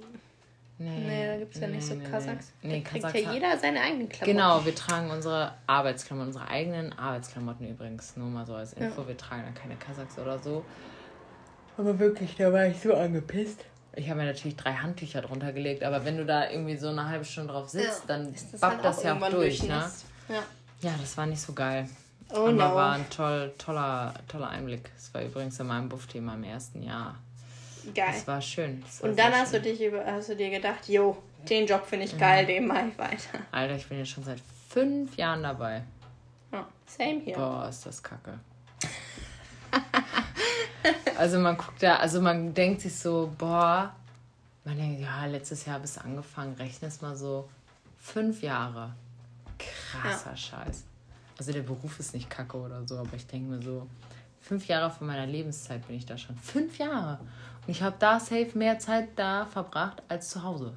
Nee, nee, da gibt es ja nicht so nee, nee. Kasachs. Nee, da kriegt Kasachs ja jeder seine eigenen Klamotten. Genau, wir tragen unsere Arbeitsklamotten, unsere eigenen Arbeitsklamotten übrigens. Nur mal so als Info, wir tragen dann keine Kasachs oder so. Aber wirklich, da war ich so angepisst. Ich habe mir natürlich drei Handtücher drunter gelegt, aber wenn du da irgendwie so eine halbe Stunde drauf sitzt, dann Ist das halt das auch ja auch durch, ne? durchnässt. Ja. Ja, das war nicht so geil. Oh aber no. war ein toll, toller, toller Einblick. Das war übrigens in meinem Buff-Thema im ersten Jahr. Geil. Das war schön. Das war Und dann hast du, schön. dich über, hast du dir gedacht, jo, den Job finde ich geil, den mache ich weiter. Alter, ich bin jetzt schon seit fünf Jahren dabei. Ja, same hier. Boah, ist das kacke. [laughs] also man guckt da, also man denkt sich so, boah, man denkt, ja, letztes Jahr bist du angefangen, rechnest mal so fünf Jahre. Krasser Scheiß. Also der Beruf ist nicht kacke oder so, aber ich denke mir so, fünf Jahre von meiner Lebenszeit bin ich da schon. Fünf Jahre. Ich habe da safe mehr Zeit da verbracht als zu Hause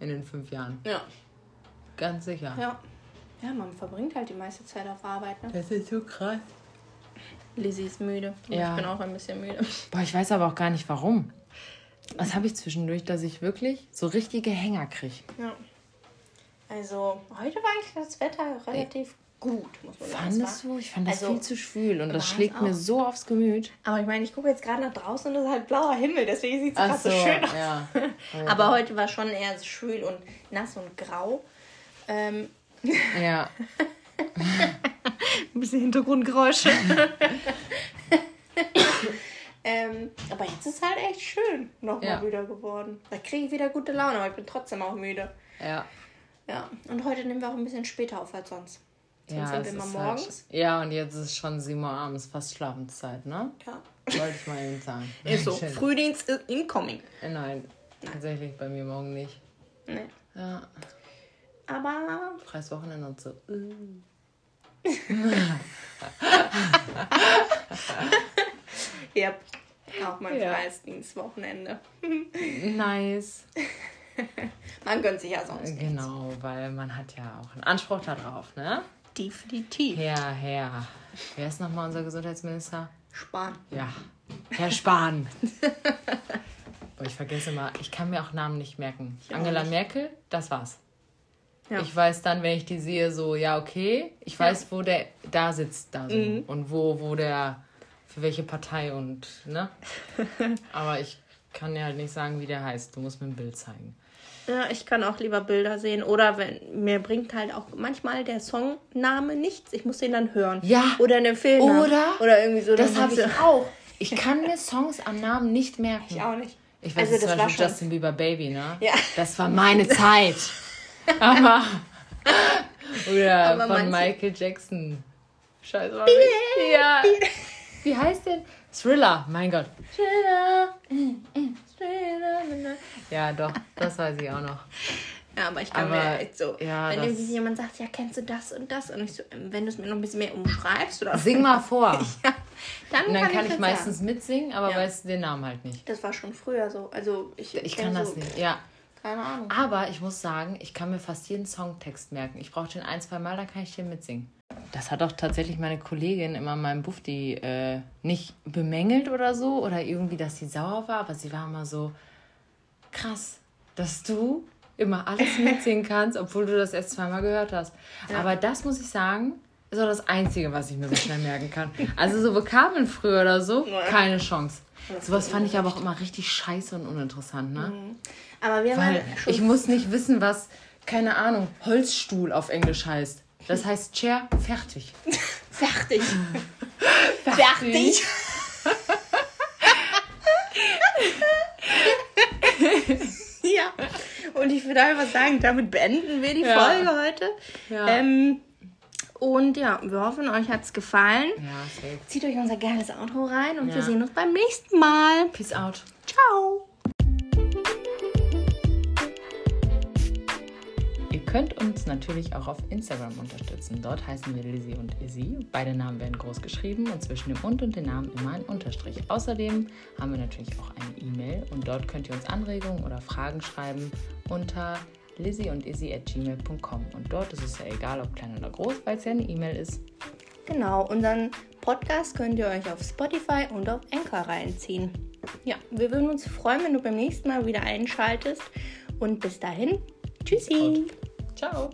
in den fünf Jahren. Ja. Ganz sicher. Ja. Ja, man verbringt halt die meiste Zeit auf Arbeit. Ne? Das ist so krass. Lizzie ist müde. Und Ja. Ich bin auch ein bisschen müde. Boah, ich weiß aber auch gar nicht warum. Was habe ich zwischendurch, dass ich wirklich so richtige Hänger kriege? Ja. Also, heute war eigentlich das Wetter relativ gut, muss man sagen. Fandest du? Ich fand das also, viel zu schwül und das schlägt mir so aufs Gemüt. Aber ich meine, ich gucke jetzt gerade nach draußen und es ist halt blauer Himmel, deswegen sieht es gerade so, so schön aus. [laughs] ja. Aber heute war schon eher schwül und nass und grau. Ähm, [laughs] Ja, ein bisschen Hintergrundgeräusche. [laughs] ähm, aber jetzt ist halt echt schön nochmal Ja. wieder geworden. Da kriege ich wieder gute Laune, aber ich bin trotzdem auch müde. ja. Ja, und heute nehmen wir auch ein bisschen später auf als sonst. Sonst ja, sind immer ist morgens. Halt, ja, und jetzt ist schon 7 Uhr abends, fast Schlafenszeit, ne? Ja. Wollte ich mal eben sagen. [laughs] Ist so. Frühdienst ist incoming. Nein, tatsächlich bei mir morgen nicht. Nee. Ja, Aber freies Wochenende und so. [laughs] ja, auch mein Ja. freies Dienstwochenende. [laughs] Nice. Man gönnt sich ja sonst nichts. Genau, weil man hat ja auch einen Anspruch darauf, ne? Definitiv. Herr, Herr. Wer ist nochmal unser Gesundheitsminister? Sparen. Ja, Herr Spahn. [laughs] Boah, ich vergesse mal, ich kann mir auch Namen nicht merken. auch Angela nicht. Merkel, das war's. Ja. Ich weiß dann, wenn ich die sehe, so, ja, okay, ich weiß, wo der da sitzt da so. Mhm. und wo, wo der, für welche Partei und, ne? [laughs] Aber ich kann dir halt nicht sagen, wie der heißt. Du musst mir ein Bild zeigen. Ja, ich kann auch lieber Bilder sehen. Oder wenn mir bringt halt auch manchmal der Songname nichts. Ich muss den dann hören. Ja. Oder eine Film. Oder? Oder irgendwie so. Das habe ich [laughs] auch. Ich kann mir Songs an Namen nicht merken. Ich auch nicht. Ich weiß Also, das war schon- Justin Bieber Baby, ne? Ja. Das war meine Zeit. Aber. Oder Aber von Michael Jackson. Scheiße. Mann. Ja. Wie heißt denn? Thriller, mein Gott. Thriller. Ja, doch, das weiß ich auch noch. [laughs] Ja, aber ich kann Aber, mir echt so, ja, wenn das- irgendwie jemand sagt, ja, kennst du das und das? Und ich so, ähm, wenn du es mir noch ein bisschen mehr umschreibst oder Sing mal vor. [laughs] ja, dann, Und dann kann ich das meistens sagen. mitsingen, aber Ja. weiß den Namen halt nicht. Das war schon früher so. Also ich, Ich kann das so, nicht. Ja. Keine Ahnung. Aber ich muss sagen, ich kann mir fast jeden Songtext merken. Ich brauche den ein, zwei Mal, dann kann ich den mitsingen. Das hat auch tatsächlich meine Kollegin immer in meinem Bufti äh, nicht bemängelt oder so oder irgendwie, dass sie sauer war, aber sie war immer so krass, dass du immer alles mitsingen [laughs] kannst, obwohl du das erst zweimal gehört hast. Aber das muss ich sagen, ist auch das Einzige, was ich mir so schnell merken kann. Also so Vokabeln früher oder so, keine Chance. Sowas fand ich aber auch immer richtig scheiße und uninteressant, ne? Aber wir Weil waren ich muss nicht wissen, was, keine Ahnung, Holzstuhl auf Englisch heißt. Das heißt Chair, fertig. [laughs] fertig. fertig. [laughs] ja. Und ich würde einfach sagen, damit beenden wir die Ja. Folge heute. Ja. Ähm, und ja, wir hoffen, euch hat es gefallen. Ja. Zieht euch unser geiles Outro rein und wir Ja. sehen uns beim nächsten Mal. Peace out. Ciao. Könnt uns natürlich auch auf Instagram unterstützen. Dort heißen wir Lizzie und Izzy. Beide Namen werden groß geschrieben und zwischen dem und und dem Namen immer ein Unterstrich. Außerdem haben wir natürlich auch eine E-Mail und dort könnt ihr uns Anregungen oder Fragen schreiben unter lizzie und izzy at gmail.com. Und dort ist es ja egal, ob klein oder groß, weil es ja eine E-Mail ist. Genau, unseren Podcast könnt ihr euch auf Spotify und auf Anchor reinziehen. Ja, wir würden uns freuen, wenn du beim nächsten Mal wieder einschaltest. Und bis dahin, tschüssi. Ciao.